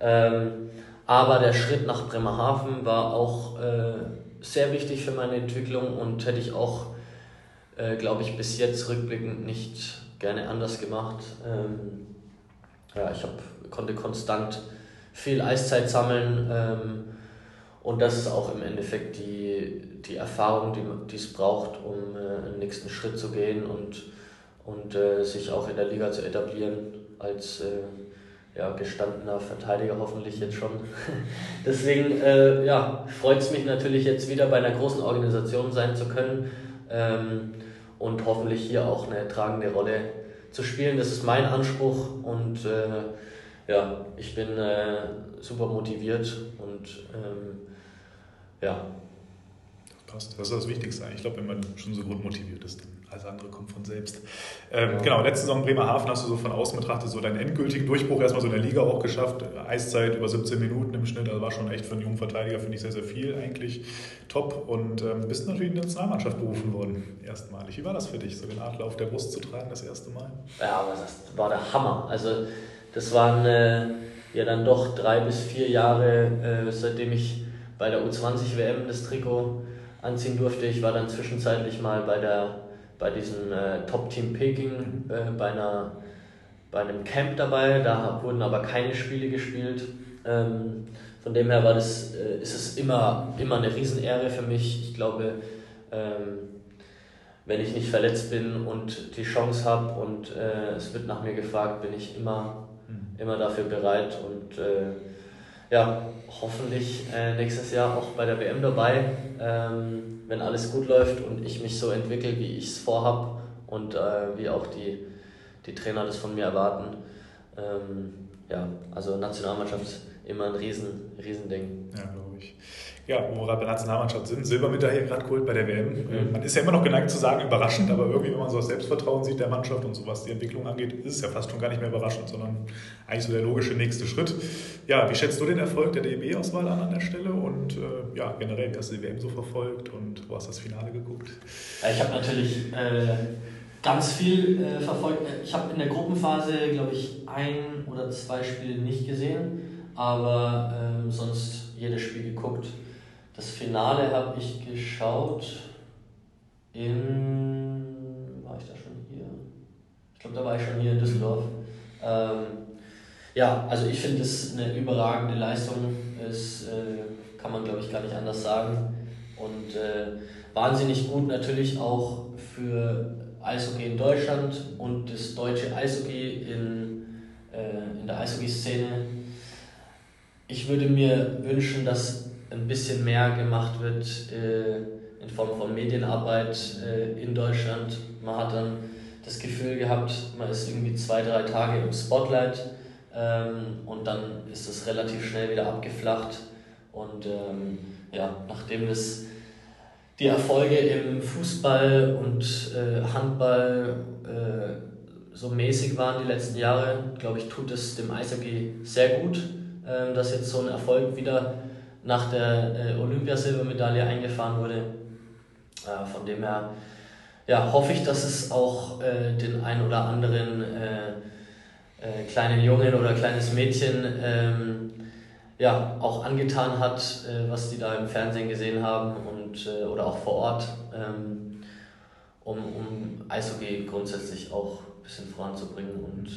Ähm, aber der Schritt nach Bremerhaven war auch äh, sehr wichtig für meine Entwicklung und hätte ich auch, äh, glaube ich, bis jetzt rückblickend nicht gerne anders gemacht. Ähm, ja, ich hab, konnte konstant viel Eiszeit sammeln ähm, und das ist auch im Endeffekt die, die Erfahrung, die es braucht, um äh, einen nächsten Schritt zu gehen und, und äh, sich auch in der Liga zu etablieren als äh, ja, gestandener Verteidiger hoffentlich jetzt schon. *laughs* Deswegen äh, ja, freut es mich natürlich jetzt wieder bei einer großen Organisation sein zu können ähm, und hoffentlich hier auch eine tragende Rolle zu spielen. Das ist mein Anspruch und äh, ja, ich bin äh, super motiviert und ähm, ja, Passt. Das ist das Wichtigste. Ich glaube, wenn man schon so grundmotiviert ist, dann alles andere kommt von selbst. Ähm. Genau, letzte Saison Bremerhaven hast du so von außen betrachtet so deinen endgültigen Durchbruch erstmal so in der Liga auch geschafft. Eiszeit über 17 Minuten im Schnitt, also war schon echt für einen jungen Verteidiger, finde ich sehr, sehr viel eigentlich. Top und ähm, bist natürlich in die Nationalmannschaft berufen worden, erstmalig. Wie war das für dich, so den Adler auf der Brust zu tragen das erste Mal? Ja, aber das war der Hammer. Also das waren äh, ja dann doch drei bis vier Jahre, äh, seitdem ich bei der U20 WM das Trikot anziehen durfte. Ich war dann zwischenzeitlich mal bei, der, bei diesem äh, Top-Team Peking äh, bei, einer, bei einem Camp dabei. Da wurden aber keine Spiele gespielt. Ähm, von dem her war das, äh, ist es immer, immer eine Riesenehre für mich. Ich glaube, ähm, wenn ich nicht verletzt bin und die Chance habe und äh, es wird nach mir gefragt, bin ich immer, mhm. immer dafür bereit und äh, ja, hoffentlich äh, nächstes Jahr auch bei der WM dabei, ähm, wenn alles gut läuft und ich mich so entwickle, wie ich es vorhab und äh, wie auch die, die Trainer das von mir erwarten. Ähm, ja, also Nationalmannschaft immer ein riesen, riesen. Ja, glaube ich ja, wo wir gerade bei der Nationalmannschaft sind, Silbermedaille gerade geholt bei der WM. Mhm. Man ist ja immer noch geneigt zu sagen, überraschend, aber irgendwie, wenn man so das Selbstvertrauen sieht der Mannschaft und so, was die Entwicklung angeht, ist es ja fast schon gar nicht mehr überraschend, sondern eigentlich so der logische nächste Schritt. Ja, wie schätzt du den Erfolg der DEB-Auswahl an an der Stelle und äh, ja, generell, wie hast du die WM so verfolgt und wo hast du das Finale geguckt? Ich habe natürlich äh, ganz viel äh, verfolgt. Ich habe in der Gruppenphase, glaube ich, ein oder zwei Spiele nicht gesehen, aber ähm, sonst jedes Spiel geguckt. Das Finale habe ich geschaut in. War ich da schon hier? Ich glaube, da war ich schon hier in Düsseldorf. Ähm, ja, also ich finde es eine überragende Leistung. Das äh, kann man, glaube ich, gar nicht anders sagen. Und äh, wahnsinnig gut natürlich auch für Eishockey in Deutschland und das deutsche Eishockey in, äh, in der Eishockey-Szene. Ich würde mir wünschen, dass ein bisschen mehr gemacht wird äh, in Form von Medienarbeit äh, in Deutschland. Man hat dann das Gefühl gehabt, man ist irgendwie zwei, drei Tage im Spotlight ähm, und dann ist es relativ schnell wieder abgeflacht. Und ähm, ja, nachdem das die Erfolge im Fußball und äh, Handball äh, so mäßig waren die letzten Jahre, glaube ich, tut es dem Eishockey sehr gut, äh, dass jetzt so ein Erfolg wieder nach der äh, Olympiasilbermedaille eingefahren wurde. Äh, von dem her ja, hoffe ich, dass es auch äh, den ein oder anderen äh, äh, kleinen Jungen oder kleines Mädchen ähm, ja, auch angetan hat, äh, was die da im Fernsehen gesehen haben und, oder auch vor Ort, ähm, um, um Eishockey grundsätzlich auch ein bisschen voranzubringen und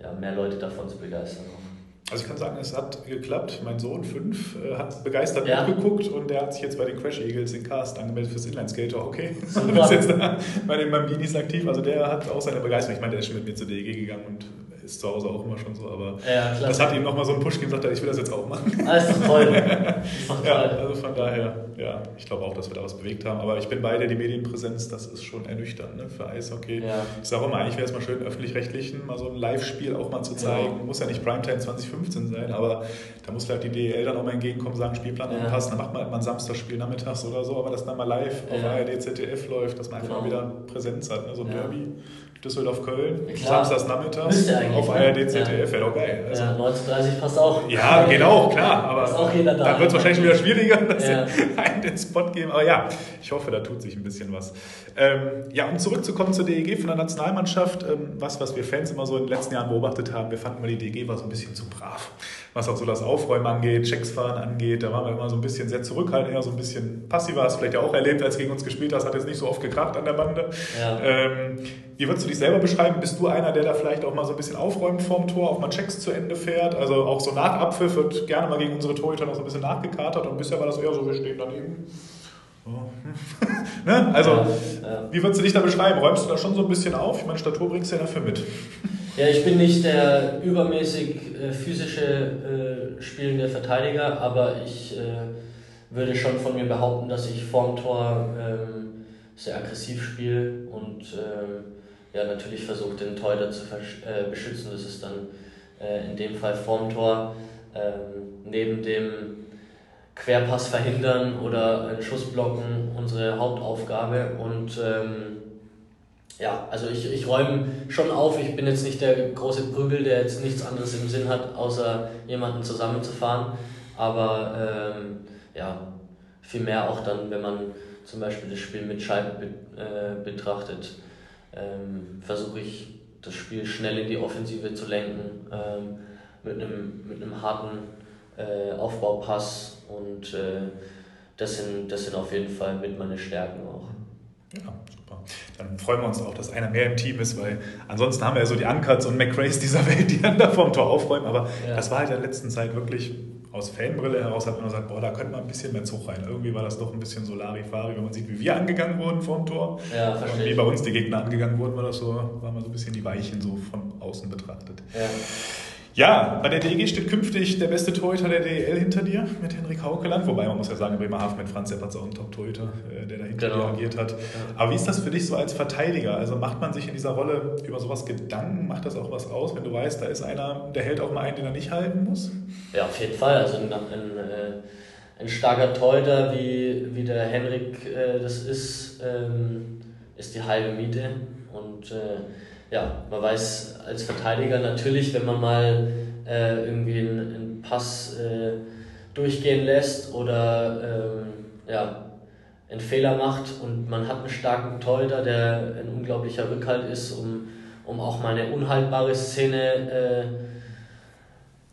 ja, mehr Leute davon zu begeistern. Auch. Also ich kann sagen, es hat geklappt. Mein Sohn, fünf, äh, hat begeistert ja. mitgeguckt und der hat sich jetzt bei den Crash Eagles in Cast angemeldet fürs Inlineskater. Okay, *laughs* ist jetzt da *laughs* bei den Bambinis aktiv. Also der hat auch seine Begeisterung. Ich meine, der ist schon mit mir zur DEG gegangen und ist zu Hause auch immer schon so, aber ja, das hat ihm nochmal so einen Push gegeben, sagt er, ich will das jetzt auch machen. Alles ah, toll. *laughs* toll. Ja, also von daher, ja, ich glaube auch, dass wir da was bewegt haben, aber ich bin bei dir, die Medienpräsenz, das ist schon ernüchternd ne, für Eishockey. Ja. Ich sage immer, eigentlich wäre es mal schön, öffentlich-rechtlichen mal so ein Live-Spiel auch mal zu zeigen. Ja. Muss ja nicht Primetime 2015 sein, aber da muss vielleicht die DEL dann auch mal entgegenkommen, sagen, Spielplan ja. anpassen, dann macht man halt mal ein Samstagspiel nachmittags oder so, aber dass dann mal live auf ARD, ZDF läuft, dass man einfach genau. mal wieder Präsenz hat, ne, so ein Derby. Düsseldorf-Köln, samstags nachmittags auf ARD, ZDF, wäre doch geil. Also, ja, 19.30 passt auch. Ja, genau, klar. Aber auch da. dann wird es wahrscheinlich wieder schwieriger, *laughs* dass ja. einen den Spot geben. Aber ja, ich hoffe, da tut sich ein bisschen was. Ähm, ja, um zurückzukommen zur DEG von der Nationalmannschaft, ähm, was, was wir Fans immer so in den letzten Jahren beobachtet haben, wir fanden immer, die DEG war so ein bisschen zu brav was auch so das Aufräumen angeht, Checks fahren angeht. Da waren wir immer so ein bisschen sehr zurückhaltend, eher so ein bisschen passiver. Hast du vielleicht ja auch erlebt, als du gegen uns gespielt hast, hat jetzt nicht so oft gekracht an der Bande. Ja. Ähm, wie würdest du dich selber beschreiben? Bist du einer, der da vielleicht auch mal so ein bisschen aufräumt vorm Tor, auch mal Checks zu Ende fährt? Also auch so nach Abpfiff wird gerne mal gegen unsere Torhüter noch so ein bisschen nachgekatert und bisher war das eher so, wir stehen daneben. *laughs* ne? Also, ja, ja. wie würdest du dich da beschreiben? Räumst du da schon so ein bisschen auf? Ich meine, Statur bringst du ja dafür mit. Ja, ich bin nicht der übermäßig äh, physische äh, spielende Verteidiger, aber ich äh, würde schon von mir behaupten, dass ich vorm Tor ähm, sehr aggressiv spiele und ähm, ja, natürlich versuche, den Torhüter zu äh, beschützen. Das ist dann äh, in dem Fall vorm Tor. Ähm, neben dem Querpass verhindern oder einen Schuss blocken unsere Hauptaufgabe. Und ähm, ja, also ich, ich räume schon auf. Ich bin jetzt nicht der große Prügel, der jetzt nichts anderes im Sinn hat, außer jemanden zusammenzufahren. Aber ähm, ja, viel mehr auch dann, wenn man zum Beispiel das Spiel mit Scheiben be äh, betrachtet, ähm, versuche ich das Spiel schnell in die Offensive zu lenken, ähm, mit einem mit einem harten äh, Aufbaupass und äh, das, sind, das sind auf jeden Fall mit meine Stärken auch. Ja, super. Dann freuen wir uns auch, dass einer mehr im Team ist, weil ansonsten haben wir ja so die Uncuts und McRaes dieser *laughs* Welt, die dann da vorm Tor aufräumen. Aber ja. das war halt in der letzten Zeit wirklich aus Fanbrille heraus, hat man gesagt, boah, da könnte man ein bisschen mehr Zug rein. Irgendwie war das doch ein bisschen so Larifari, wenn man sieht, wie wir angegangen wurden vorm Tor. Ja, verstehe. Und wie bei uns die Gegner angegangen wurden, war das so, war mal so ein bisschen die Weichen so von außen betrachtet. Ja. Ja, bei der DEG steht künftig der beste Torhüter der DEL hinter dir mit Henrik Haukeland. Wobei man muss ja sagen, Bremerhaven mit Franz Seppert auch ein Top-Torhüter, äh, der da hinter genau. dir agiert hat. Aber wie ist das für dich so als Verteidiger? Also macht man sich in dieser Rolle über sowas Gedanken? Macht das auch was aus, wenn du weißt, da ist einer, der hält auch mal einen, den er nicht halten muss? Ja, auf jeden Fall. Also ein, ein, äh, ein starker Torhüter, wie, wie der Henrik äh, das ist, ähm, ist die halbe Miete. Und ja, man weiß als Verteidiger natürlich, wenn man mal äh, irgendwie einen, einen Pass äh, durchgehen lässt oder ähm, ja, einen Fehler macht und man hat einen starken Torhüter, der ein unglaublicher Rückhalt ist, um, um auch mal eine unhaltbare Szene äh,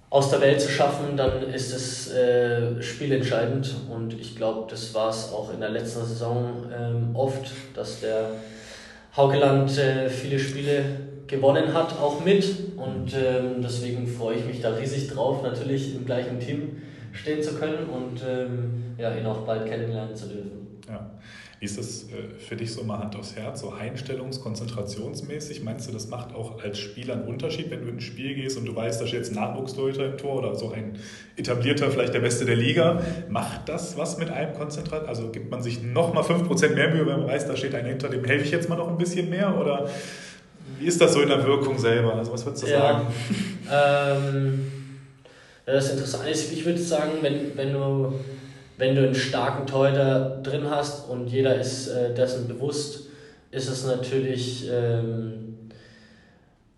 aus der Welt zu schaffen, dann ist es äh, spielentscheidend. Und ich glaube, das war es auch in der letzten Saison ähm, oft, dass der Haukeland äh, viele Spiele gewonnen hat, auch mit. Und ähm, deswegen freue ich mich da riesig drauf, natürlich im gleichen Team stehen zu können und ähm, ja, ihn auch bald kennenlernen zu dürfen. Ja. Wie ist das äh, für dich so mal Hand aufs Herz, so Einstellungs-, konzentrationsmäßig? Meinst du, das macht auch als Spieler einen Unterschied, wenn du in ein Spiel gehst und du weißt, da steht jetzt ein Nachwuchstorhüter im Tor oder so ein etablierter, vielleicht der Beste der Liga? Macht das was mit einem Konzentrat? Also gibt man sich nochmal 5% mehr Mühe, wenn man weiß, da steht einer hinter, dem helfe ich jetzt mal noch ein bisschen mehr? Oder wie ist das so in der Wirkung selber? Also was würdest du ja, sagen? Ähm, das ist interessant. Ich würde sagen, wenn, wenn du wenn du einen starken Torhüter drin hast und jeder ist äh, dessen bewusst, ist es natürlich ähm,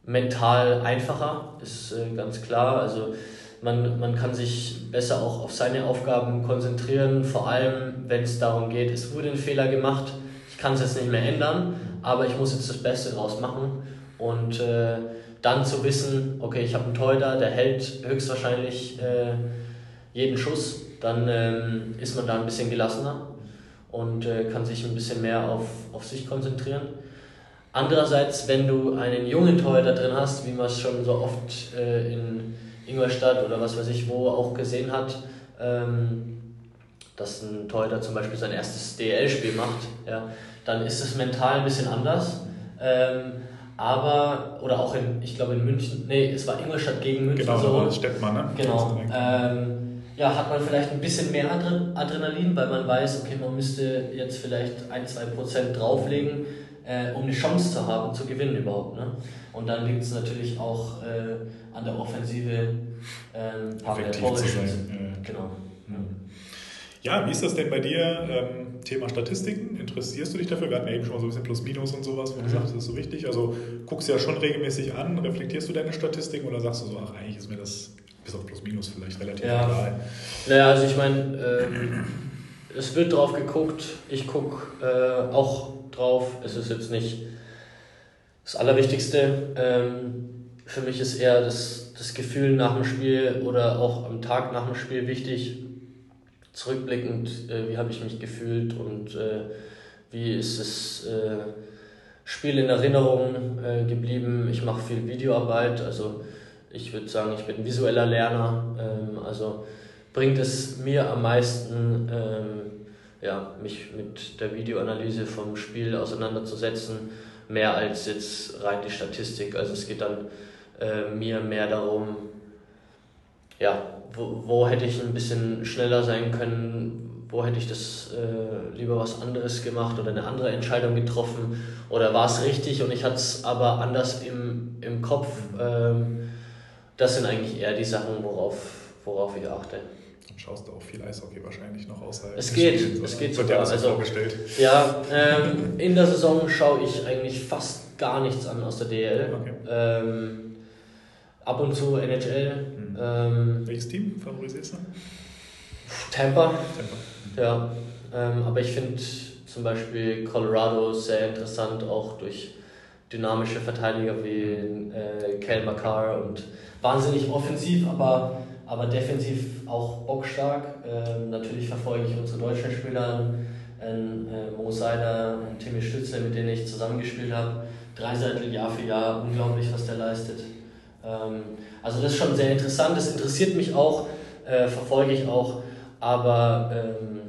mental einfacher, ist äh, ganz klar. Also man, man kann sich besser auch auf seine Aufgaben konzentrieren, vor allem wenn es darum geht, es wurde ein Fehler gemacht, ich kann es jetzt nicht mehr ändern, aber ich muss jetzt das Beste draus machen. Und äh, dann zu wissen, okay, ich habe einen Torhüter, der hält höchstwahrscheinlich äh, jeden Schuss dann ähm, ist man da ein bisschen gelassener und äh, kann sich ein bisschen mehr auf, auf sich konzentrieren. Andererseits, wenn du einen jungen Torhüter drin hast, wie man es schon so oft äh, in Ingolstadt oder was weiß ich wo auch gesehen hat, ähm, dass ein Torhüter zum Beispiel sein erstes DL-Spiel macht, ja, dann ist es mental ein bisschen anders. Ähm, aber, oder auch in, ich glaube in München, nee, es war Ingolstadt gegen München. Genau, so. Stettmann, ne? Genau. Ähm, ja, hat man vielleicht ein bisschen mehr Adrenalin, weil man weiß, okay, man müsste jetzt vielleicht ein, zwei Prozent drauflegen, äh, um eine Chance zu haben, zu gewinnen überhaupt. Ne? Und dann liegt es natürlich auch äh, an der Offensive, äh, ein paar mehr Tore zu sein. Genau. Ja, wie ist das denn bei dir? Ähm, Thema Statistiken, interessierst du dich dafür? Wir hatten ja eben schon mal so ein bisschen Plus-Minus und sowas, wo du mhm. sagst, das ist so wichtig. Also guckst du ja schon regelmäßig an, reflektierst du deine Statistiken oder sagst du so, ach, eigentlich ist mir das bis auf plus minus vielleicht relativ ja. egal. Naja, also ich meine, ähm, es wird drauf geguckt, ich gucke äh, auch drauf. Es ist jetzt nicht das Allerwichtigste. Ähm, für mich ist eher das, das Gefühl nach dem Spiel oder auch am Tag nach dem Spiel wichtig. Zurückblickend, äh, wie habe ich mich gefühlt und äh, wie ist das äh, Spiel in Erinnerung äh, geblieben. Ich mache viel Videoarbeit, also ich würde sagen, ich bin ein visueller Lerner, ähm, also bringt es mir am meisten, ähm, ja, mich mit der Videoanalyse vom Spiel auseinanderzusetzen, mehr als jetzt rein die Statistik. Also es geht dann äh, mir mehr darum, ja, wo, wo hätte ich ein bisschen schneller sein können, wo hätte ich das äh, lieber was anderes gemacht oder eine andere Entscheidung getroffen oder war es richtig und ich hatte es aber anders im, im Kopf. Ähm, das sind eigentlich eher die Sachen, worauf, worauf ich achte. Dann schaust du auch viel Eishockey wahrscheinlich noch außerhalb. Es geht, Spiels, es geht sogar. Also- vorgestellt. Ja, ähm, in der Saison schaue ich eigentlich fast gar nichts an aus der DL. Okay. Ähm, ab und zu NHL. Mhm. Ähm, Welches Team favorisierst du? Tampa, Tampa. ja. Ähm, aber ich finde zum Beispiel Colorado sehr interessant, auch durch dynamische Verteidiger wie äh, Kel Makar und wahnsinnig offensiv, aber, aber defensiv auch bockstark. Ähm, natürlich verfolge ich unsere deutschen Spieler, ähm, äh, Mo Seider, Timmy Stützle, mit denen ich zusammengespielt habe. Dreiseitel Jahr für Jahr, unglaublich, was der leistet. Ähm, also das ist schon sehr interessant, das interessiert mich auch, äh, verfolge ich auch, aber ähm,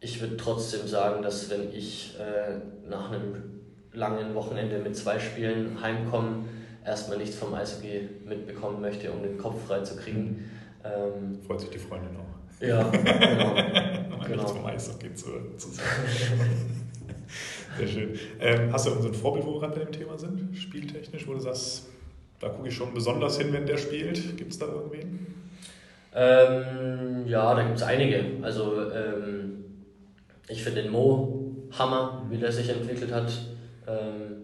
ich würde trotzdem sagen, dass wenn ich äh, nach einem langen Wochenende mit zwei Spielen heimkomme, erstmal nichts vom Eishockey mitbekommen möchte, um den Kopf frei zu kriegen. Ähm, Freut sich die Freundin auch. ja, genau. *laughs* Genau. nichts vom Eishockey zu, zu sagen. Sehr schön. Ähm, hast du irgendein Vorbild, wo wir gerade bei dem Thema sind? Spieltechnisch, wo du sagst, da gucke ich schon besonders hin, wenn der spielt. Gibt es da irgendwen? Ähm, ja, da gibt es einige. Also ähm, ich finde den Mo Hammer, wie der sich entwickelt hat. Ähm,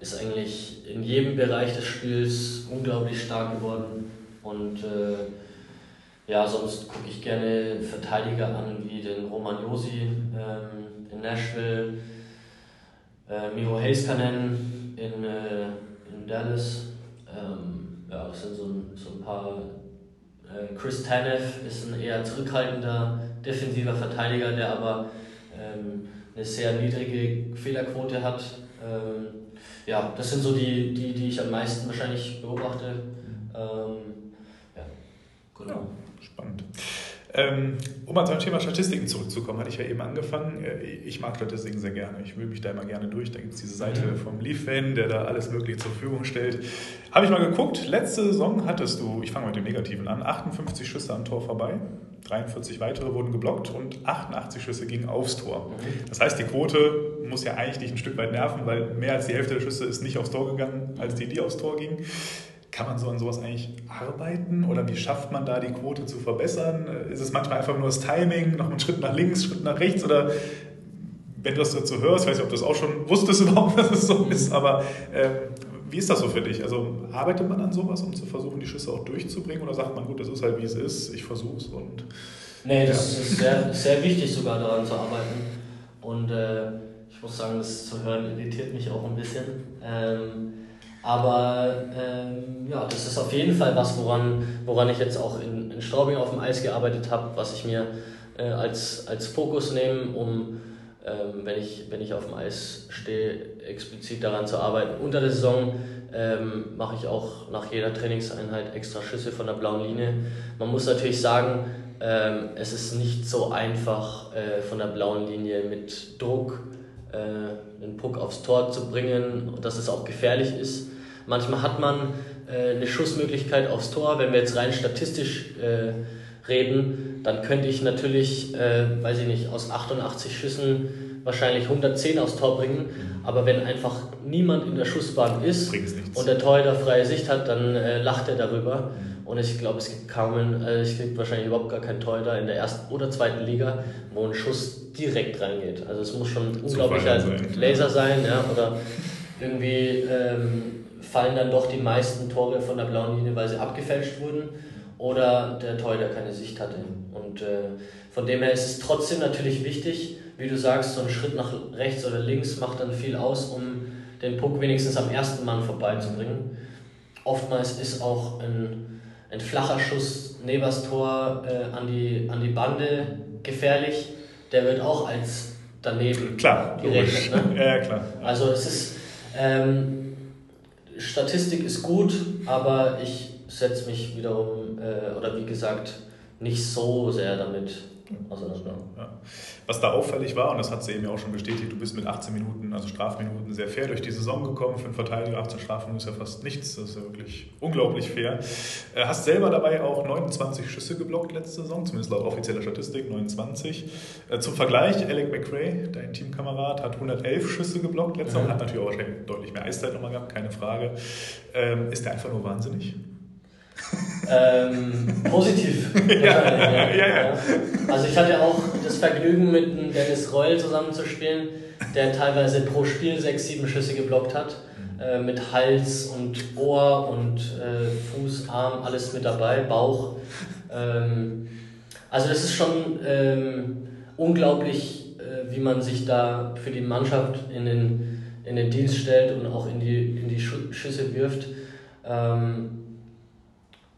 ist eigentlich in jedem Bereich des Spiels unglaublich stark geworden. Und äh, ja, sonst gucke ich gerne Verteidiger an, wie den Roman Josi ähm, in Nashville, äh, Miro Heiskanen in, äh, in Dallas. Ähm, ja, das sind so so ein paar äh, Chris Tanev ist ein eher zurückhaltender defensiver Verteidiger, der aber ähm, eine sehr niedrige Fehlerquote hat. Ähm, ja, das sind so die, die, die ich am meisten wahrscheinlich beobachte. Ähm, ja, genau. Spannend. Ähm, um mal zum Thema Statistiken zurückzukommen, hatte ich ja eben angefangen. Äh, Ich mag Statistiken sehr gerne. Ich wühle mich da immer gerne durch. Da gibt es diese Seite Mhm. vom Leaf-Fan, der da alles Mögliche zur Verfügung stellt. Habe ich mal geguckt. Letzte Saison hattest du, ich fange mit dem Negativen an, 58 Schüsse am Tor vorbei. 43 weitere wurden geblockt und 88 Schüsse gingen aufs Tor. Das heißt, die Quote muss ja eigentlich dich ein Stück weit nerven, weil mehr als die Hälfte der Schüsse ist nicht aufs Tor gegangen, als die, die aufs Tor gingen. Kann man so an sowas eigentlich arbeiten oder wie schafft man da die Quote zu verbessern? Ist es manchmal einfach nur das Timing, noch einen Schritt nach links, Schritt nach rechts oder wenn du das dazu hörst, ich weiß nicht, ob du das auch schon wusstest *laughs* überhaupt, dass es so ist, aber ähm, wie ist das so für dich? Also arbeitet man an sowas, um zu versuchen, die Schüsse auch durchzubringen oder sagt man, gut, das ist halt wie es ist, ich versuch's und Nee, das ist sehr, sehr wichtig sogar daran zu arbeiten. Und äh, ich muss sagen, das zu hören irritiert mich auch ein bisschen. Ähm, aber ähm, ja, das ist auf jeden Fall was, woran, woran ich jetzt auch in, in Straubing auf dem Eis gearbeitet habe, was ich mir äh, als, als Fokus nehme, um, ähm, wenn, ich, wenn ich auf dem Eis stehe, explizit daran zu arbeiten. Unter der Saison ähm, mache ich auch nach jeder Trainingseinheit extra Schüsse von der blauen Linie. Man muss natürlich sagen, ähm, es ist nicht so einfach, äh, von der blauen Linie mit Druck äh, einen Puck aufs Tor zu bringen und dass es auch gefährlich ist. Manchmal hat man äh, eine Schussmöglichkeit aufs Tor. Wenn wir jetzt rein statistisch äh, reden, dann könnte ich natürlich, äh, weiß ich nicht, aus 88 Schüssen wahrscheinlich 110 aufs Tor bringen. Aber wenn einfach niemand in der Schussbahn ist und der Torhüter freie Sicht hat, dann lacht er darüber. Und ich glaube, es gibt kaum, einen, äh, es gibt wahrscheinlich überhaupt gar keinen Torhüter in der ersten oder zweiten Liga, wo ein Schuss direkt reingeht. Also es muss schon ein unglaublicher sein. Laser sein, ja, oder irgendwie ähm, fallen dann doch die meisten Tore von der blauen Linie, weil sie abgefälscht wurden oder der Torhüter keine Sicht hatte. Und äh, von dem her ist es trotzdem natürlich wichtig, wie du sagst, so ein Schritt nach rechts oder links macht dann viel aus, um den Puck wenigstens am ersten Mann vorbeizubringen. Oftmals ist auch ein, ein flacher Schuss neben das Tor äh, an, die, an die Bande gefährlich. Der wird auch als daneben Klar, logisch. gerechnet. Ne? Ja, ja, klar. Also es ist, ähm, Statistik ist gut, aber ich setze mich wiederum, äh, oder wie gesagt, nicht so sehr damit auseinander. Ja. Was da auffällig war, und das hat sie eben ja auch schon bestätigt, du bist mit 18 Minuten, also Strafminuten, sehr fair durch die Saison gekommen. Für einen Verteidiger 18 Strafminuten ist ja fast nichts. Das ist ja wirklich unglaublich fair. Äh, Hast selber dabei auch 29 Schüsse geblockt letzte Saison, zumindest laut offizieller Statistik 29. Äh, Zum Vergleich, Alec McRae, dein Teamkamerad, hat 111 Schüsse geblockt letzte Saison, Mhm. hat natürlich auch wahrscheinlich deutlich mehr Eiszeit nochmal gehabt, keine Frage. Ähm, Ist der einfach nur wahnsinnig? Ähm, positiv. *laughs* Ja, ja, ja. Also ich hatte auch das Vergnügen, mit dem Dennis Reul zusammenzuspielen, der teilweise pro Spiel sechs, sieben Schüsse geblockt hat. Äh, mit Hals und Ohr und äh, Fuß, Arm, alles mit dabei, Bauch. Ähm, also das ist schon ähm, unglaublich, äh, wie man sich da für die Mannschaft in den, in den Dienst stellt und auch in die, in die Schüsse wirft. Ähm,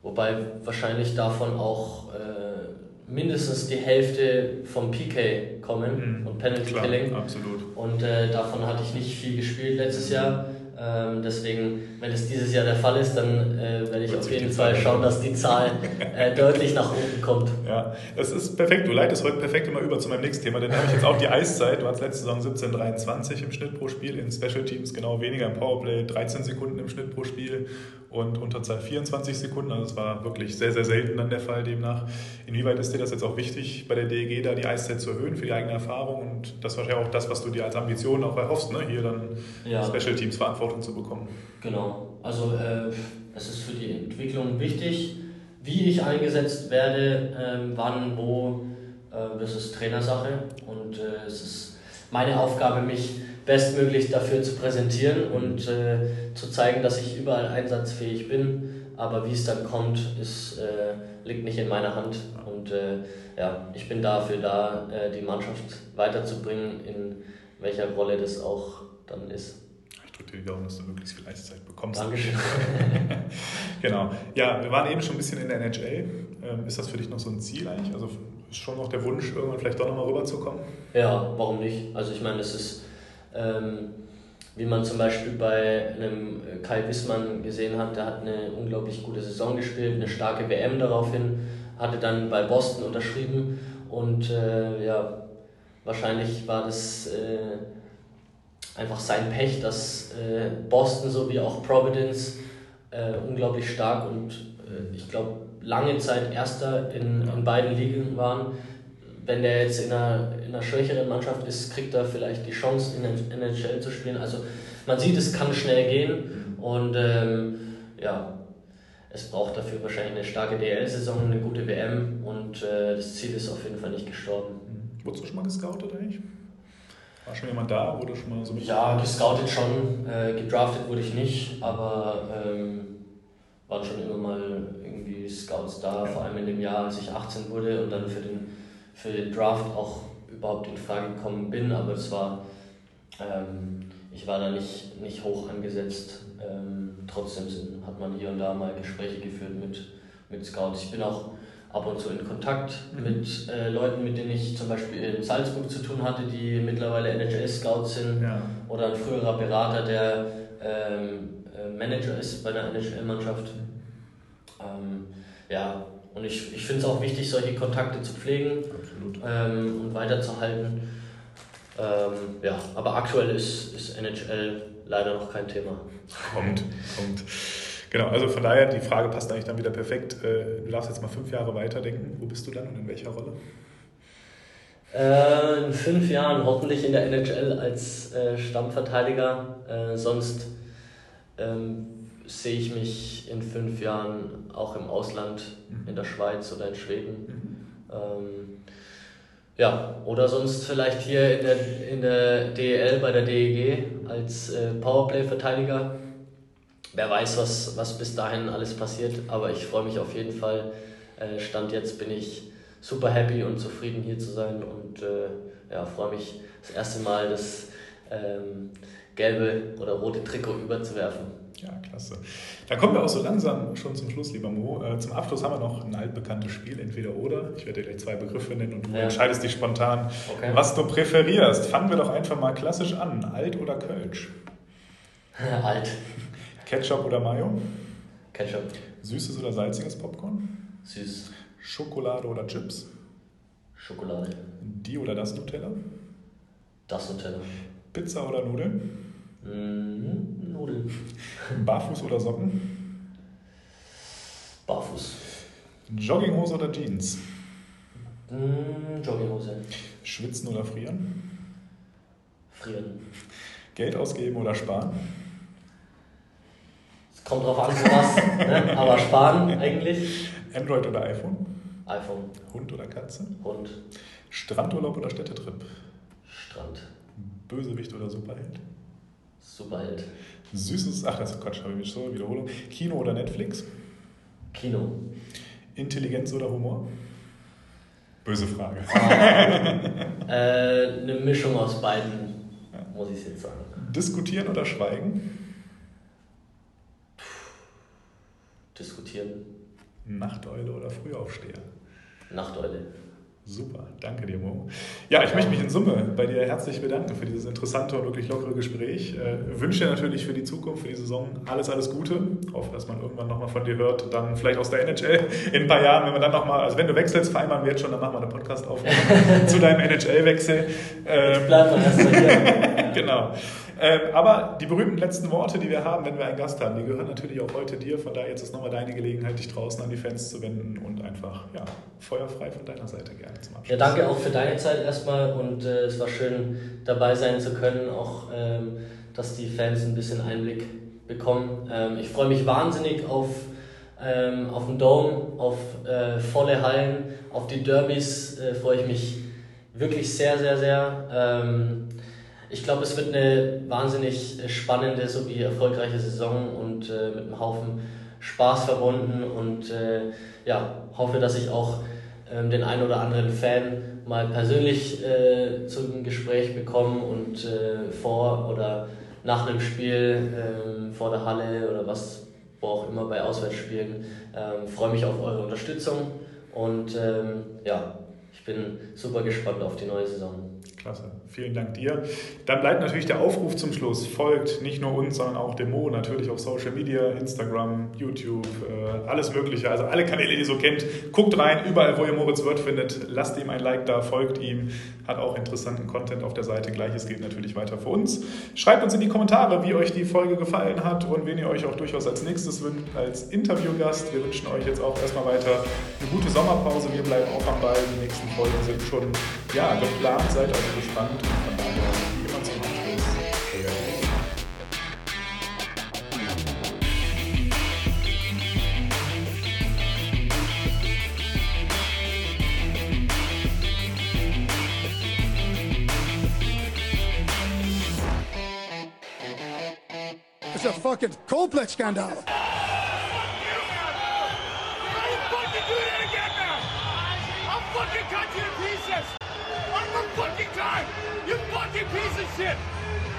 wobei wahrscheinlich davon auch äh, mindestens die Hälfte vom PK kommen Mhm. und Penalty Klar, Killing. absolut. Und äh, davon hatte ich nicht viel gespielt letztes Jahr. Ähm, deswegen, wenn es dieses Jahr der Fall ist, dann äh, werde ich Wird auf jeden Fall Zahl schauen, dass die Zahl *laughs* äh, deutlich nach oben kommt. Ja, das ist perfekt. Du leitest heute perfekt immer über zu meinem nächsten Thema, denn da habe ich jetzt auch die Eiszeit. Du hattest letzte Saison 17,23 im Schnitt pro Spiel, in Special Teams genau weniger, im Powerplay 13 Sekunden im Schnitt pro Spiel und Unterzahl 24 Sekunden. Also das war wirklich sehr, sehr selten dann der Fall demnach. Inwieweit ist dir das jetzt auch wichtig, bei der DEG da die Eiszeit zu erhöhen für die eigene Erfahrung und das war ja auch das, was du dir als Ambition auch erhoffst, ne? hier dann Ja. Special Teams Verantwortung zu bekommen. Genau. Also äh, es ist für die Entwicklung wichtig, wie ich eingesetzt werde, ähm, wann, wo, äh, das ist Trainersache und äh, es ist meine Aufgabe, mich bestmöglich dafür zu präsentieren und äh, zu zeigen, dass ich überall einsatzfähig bin. Aber wie es dann kommt, ist, äh, liegt nicht in meiner Hand. Und äh, ja, ich bin dafür da, äh, die Mannschaft weiterzubringen, in welcher Rolle das auch dann ist. Ich drücke dir die Daumen, dass du möglichst viel Eiszeit bekommst. Dankeschön. *laughs* Genau. Ja, wir waren eben schon ein bisschen in der NHL. Ähm, Ist das für dich noch so ein Ziel eigentlich? Also ist schon noch der Wunsch, irgendwann vielleicht doch nochmal rüberzukommen? Ja, warum nicht? Also ich meine, das ist, ähm, wie man zum Beispiel bei einem Kai Wissmann gesehen hat, der hat eine unglaublich gute Saison gespielt, eine starke WM daraufhin, hatte dann bei Boston unterschrieben und äh, ja, wahrscheinlich war das äh, einfach sein Pech, dass äh, Boston sowie auch Providence äh, unglaublich stark und äh, ich glaube lange Zeit Erster in, in beiden Ligen waren. Wenn der jetzt in einer, in einer schwächeren Mannschaft ist, kriegt er vielleicht die Chance, in der NHL zu spielen. Also man sieht, es kann schnell gehen und ähm, ja, es braucht dafür wahrscheinlich eine starke DL-Saison, eine gute WM und äh, das Ziel ist auf jeden Fall nicht gestorben. Wurdest du schon mal gescoutet eigentlich? War schon jemand da? Wurde schon mal so mit? Ja, gescoutet schon, äh, gedraftet wurde ich nicht, aber ähm, waren schon immer mal irgendwie Scouts da, vor allem in dem Jahr, als ich 18 wurde und dann für den, für den Draft auch überhaupt in Frage gekommen bin, aber es war, ähm, ich war da nicht, nicht hoch angesetzt. Ähm, trotzdem sind, hat man hier und da mal Gespräche geführt mit, mit Scouts. Ich bin auch ab und zu in Kontakt mit äh, Leuten, mit denen ich zum Beispiel in Salzburg zu tun hatte, die mittlerweile NHL-Scouts sind Ja. oder ein früherer Berater, der ähm, äh, Manager ist bei der NHL-Mannschaft. Ähm, ja, und ich, ich finde es auch wichtig, solche Kontakte zu pflegen ähm, und weiterzuhalten. Ähm, ja, aber aktuell ist, ist NHL leider noch kein Thema. Kommt, kommt. Genau, also von daher, die Frage passt eigentlich dann wieder perfekt. Äh, Du darfst jetzt mal fünf Jahre weiterdenken. Wo bist du dann und in welcher Rolle? Äh, in fünf Jahren hoffentlich in der NHL als äh, Stammverteidiger. Äh, sonst ähm, sehe ich mich in fünf Jahren auch im Ausland, in der Schweiz oder in Schweden. Ähm, ja, oder sonst vielleicht hier in der, in der DEL bei der DEG als äh, Powerplay-Verteidiger. Wer weiß, was, was bis dahin alles passiert, aber ich freue mich auf jeden Fall. Äh, Stand jetzt bin ich super happy und zufrieden hier zu sein und äh, ja, freue mich das erste Mal das ähm, gelbe oder rote Trikot überzuwerfen. Ja, klasse. Dann kommen wir auch so langsam schon zum Schluss, lieber Mo. Äh, Zum Abschluss haben wir noch ein altbekanntes Spiel, entweder oder. Ich werde dir gleich zwei Begriffe nennen und du Ja. entscheidest dich spontan, Okay. was du präferierst. Fangen wir doch einfach mal klassisch an. Alt oder Kölsch? *laughs* Alt. Ketchup oder Mayo? Ketchup. Süßes oder salziges Popcorn? Süß. Schokolade oder Chips? Schokolade. Die oder das Nutella? Das Nutella. Pizza oder Nudeln? Mm, Nudeln. Barfuß oder Socken? Barfuß. Jogginghose oder Jeans? Mm, Jogginghose. Schwitzen oder frieren? Frieren. Geld ausgeben oder sparen? Es kommt drauf an, was, ne? aber sparen eigentlich. Android oder iPhone? iPhone. Hund oder Katze? Hund. Strandurlaub oder Städtetrip? Strand. Bösewicht oder Superheld? Superheld. Süßes, ach, das ist Quatsch, habe ich so, Wiederholung. Kino oder Netflix? Kino. Intelligenz oder Humor? Böse Frage. äh, eine Mischung aus beiden, muss ich jetzt sagen. Diskutieren oder schweigen? Diskutieren. Nachteule oder Frühaufsteher? Nachteule. Super, danke dir, Mo. Ja, ich möchte mich in Summe bei dir herzlich bedanken für dieses interessante und wirklich lockere Gespräch. Äh, wünsche dir natürlich für die Zukunft, für die Saison alles, alles Gute. Hoffe, dass man irgendwann nochmal von dir hört, dann vielleicht aus der NHL *laughs* in ein paar Jahren, wenn man dann nochmal, also wenn du wechselst, vereinbaren wir jetzt schon, dann machen wir eine Podcast-Aufnahme *laughs* zu deinem NHL-Wechsel. Ähm, bleibt man erstmal hier. *laughs* genau. Ähm, aber die berühmten letzten Worte, die wir haben, wenn wir einen Gast haben, die gehören natürlich auch heute dir. Von daher jetzt ist nochmal deine Gelegenheit, dich draußen an die Fans zu wenden und einfach ja, feuerfrei von deiner Seite gerne zum Abschluss. Ja, danke auch für deine Zeit erstmal und äh, es war schön dabei sein zu können, auch ähm, dass die Fans ein bisschen Einblick bekommen. Ähm, ich freue mich wahnsinnig auf, ähm, auf den Dome, auf äh, volle Hallen, auf die Derbys äh, freue ich mich wirklich sehr, sehr, sehr. Ich glaube, es wird eine wahnsinnig spannende sowie erfolgreiche Saison und äh, mit einem Haufen Spaß verbunden und äh, ja, hoffe, dass ich auch ähm, den einen oder anderen Fan mal persönlich äh, zum Gespräch bekomme und äh, vor oder nach einem Spiel ähm, vor der Halle oder was wo auch immer bei Auswärtsspielen. Ähm, freue mich auf eure Unterstützung und ähm, ja, ich bin super gespannt auf die neue Saison. Klasse. Vielen Dank dir. Dann bleibt natürlich der Aufruf zum Schluss. Folgt nicht nur uns, sondern auch dem Mo, natürlich auf Social Media, Instagram, YouTube, äh, alles Mögliche. Also alle Kanäle, die ihr so kennt. Guckt rein, überall, wo ihr Moritz Wirth findet. Lasst ihm ein Like da, folgt ihm. Hat auch interessanten Content auf der Seite. Gleiches gilt natürlich weiter für uns. Schreibt uns in die Kommentare, wie euch die Folge gefallen hat und wen ihr euch auch durchaus als nächstes wünscht, als Interviewgast. Wir wünschen euch jetzt auch erstmal weiter eine gute Sommerpause. Wir bleiben auch am Ball. Die nächsten Folgen sind schon ja, geplant. Seid also gespannt und von daher immer zum Abschluss. It's a fucking Coldplay-Skandal. fucking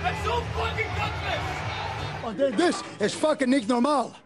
So fucking gutless! Oh, this is fucking niet.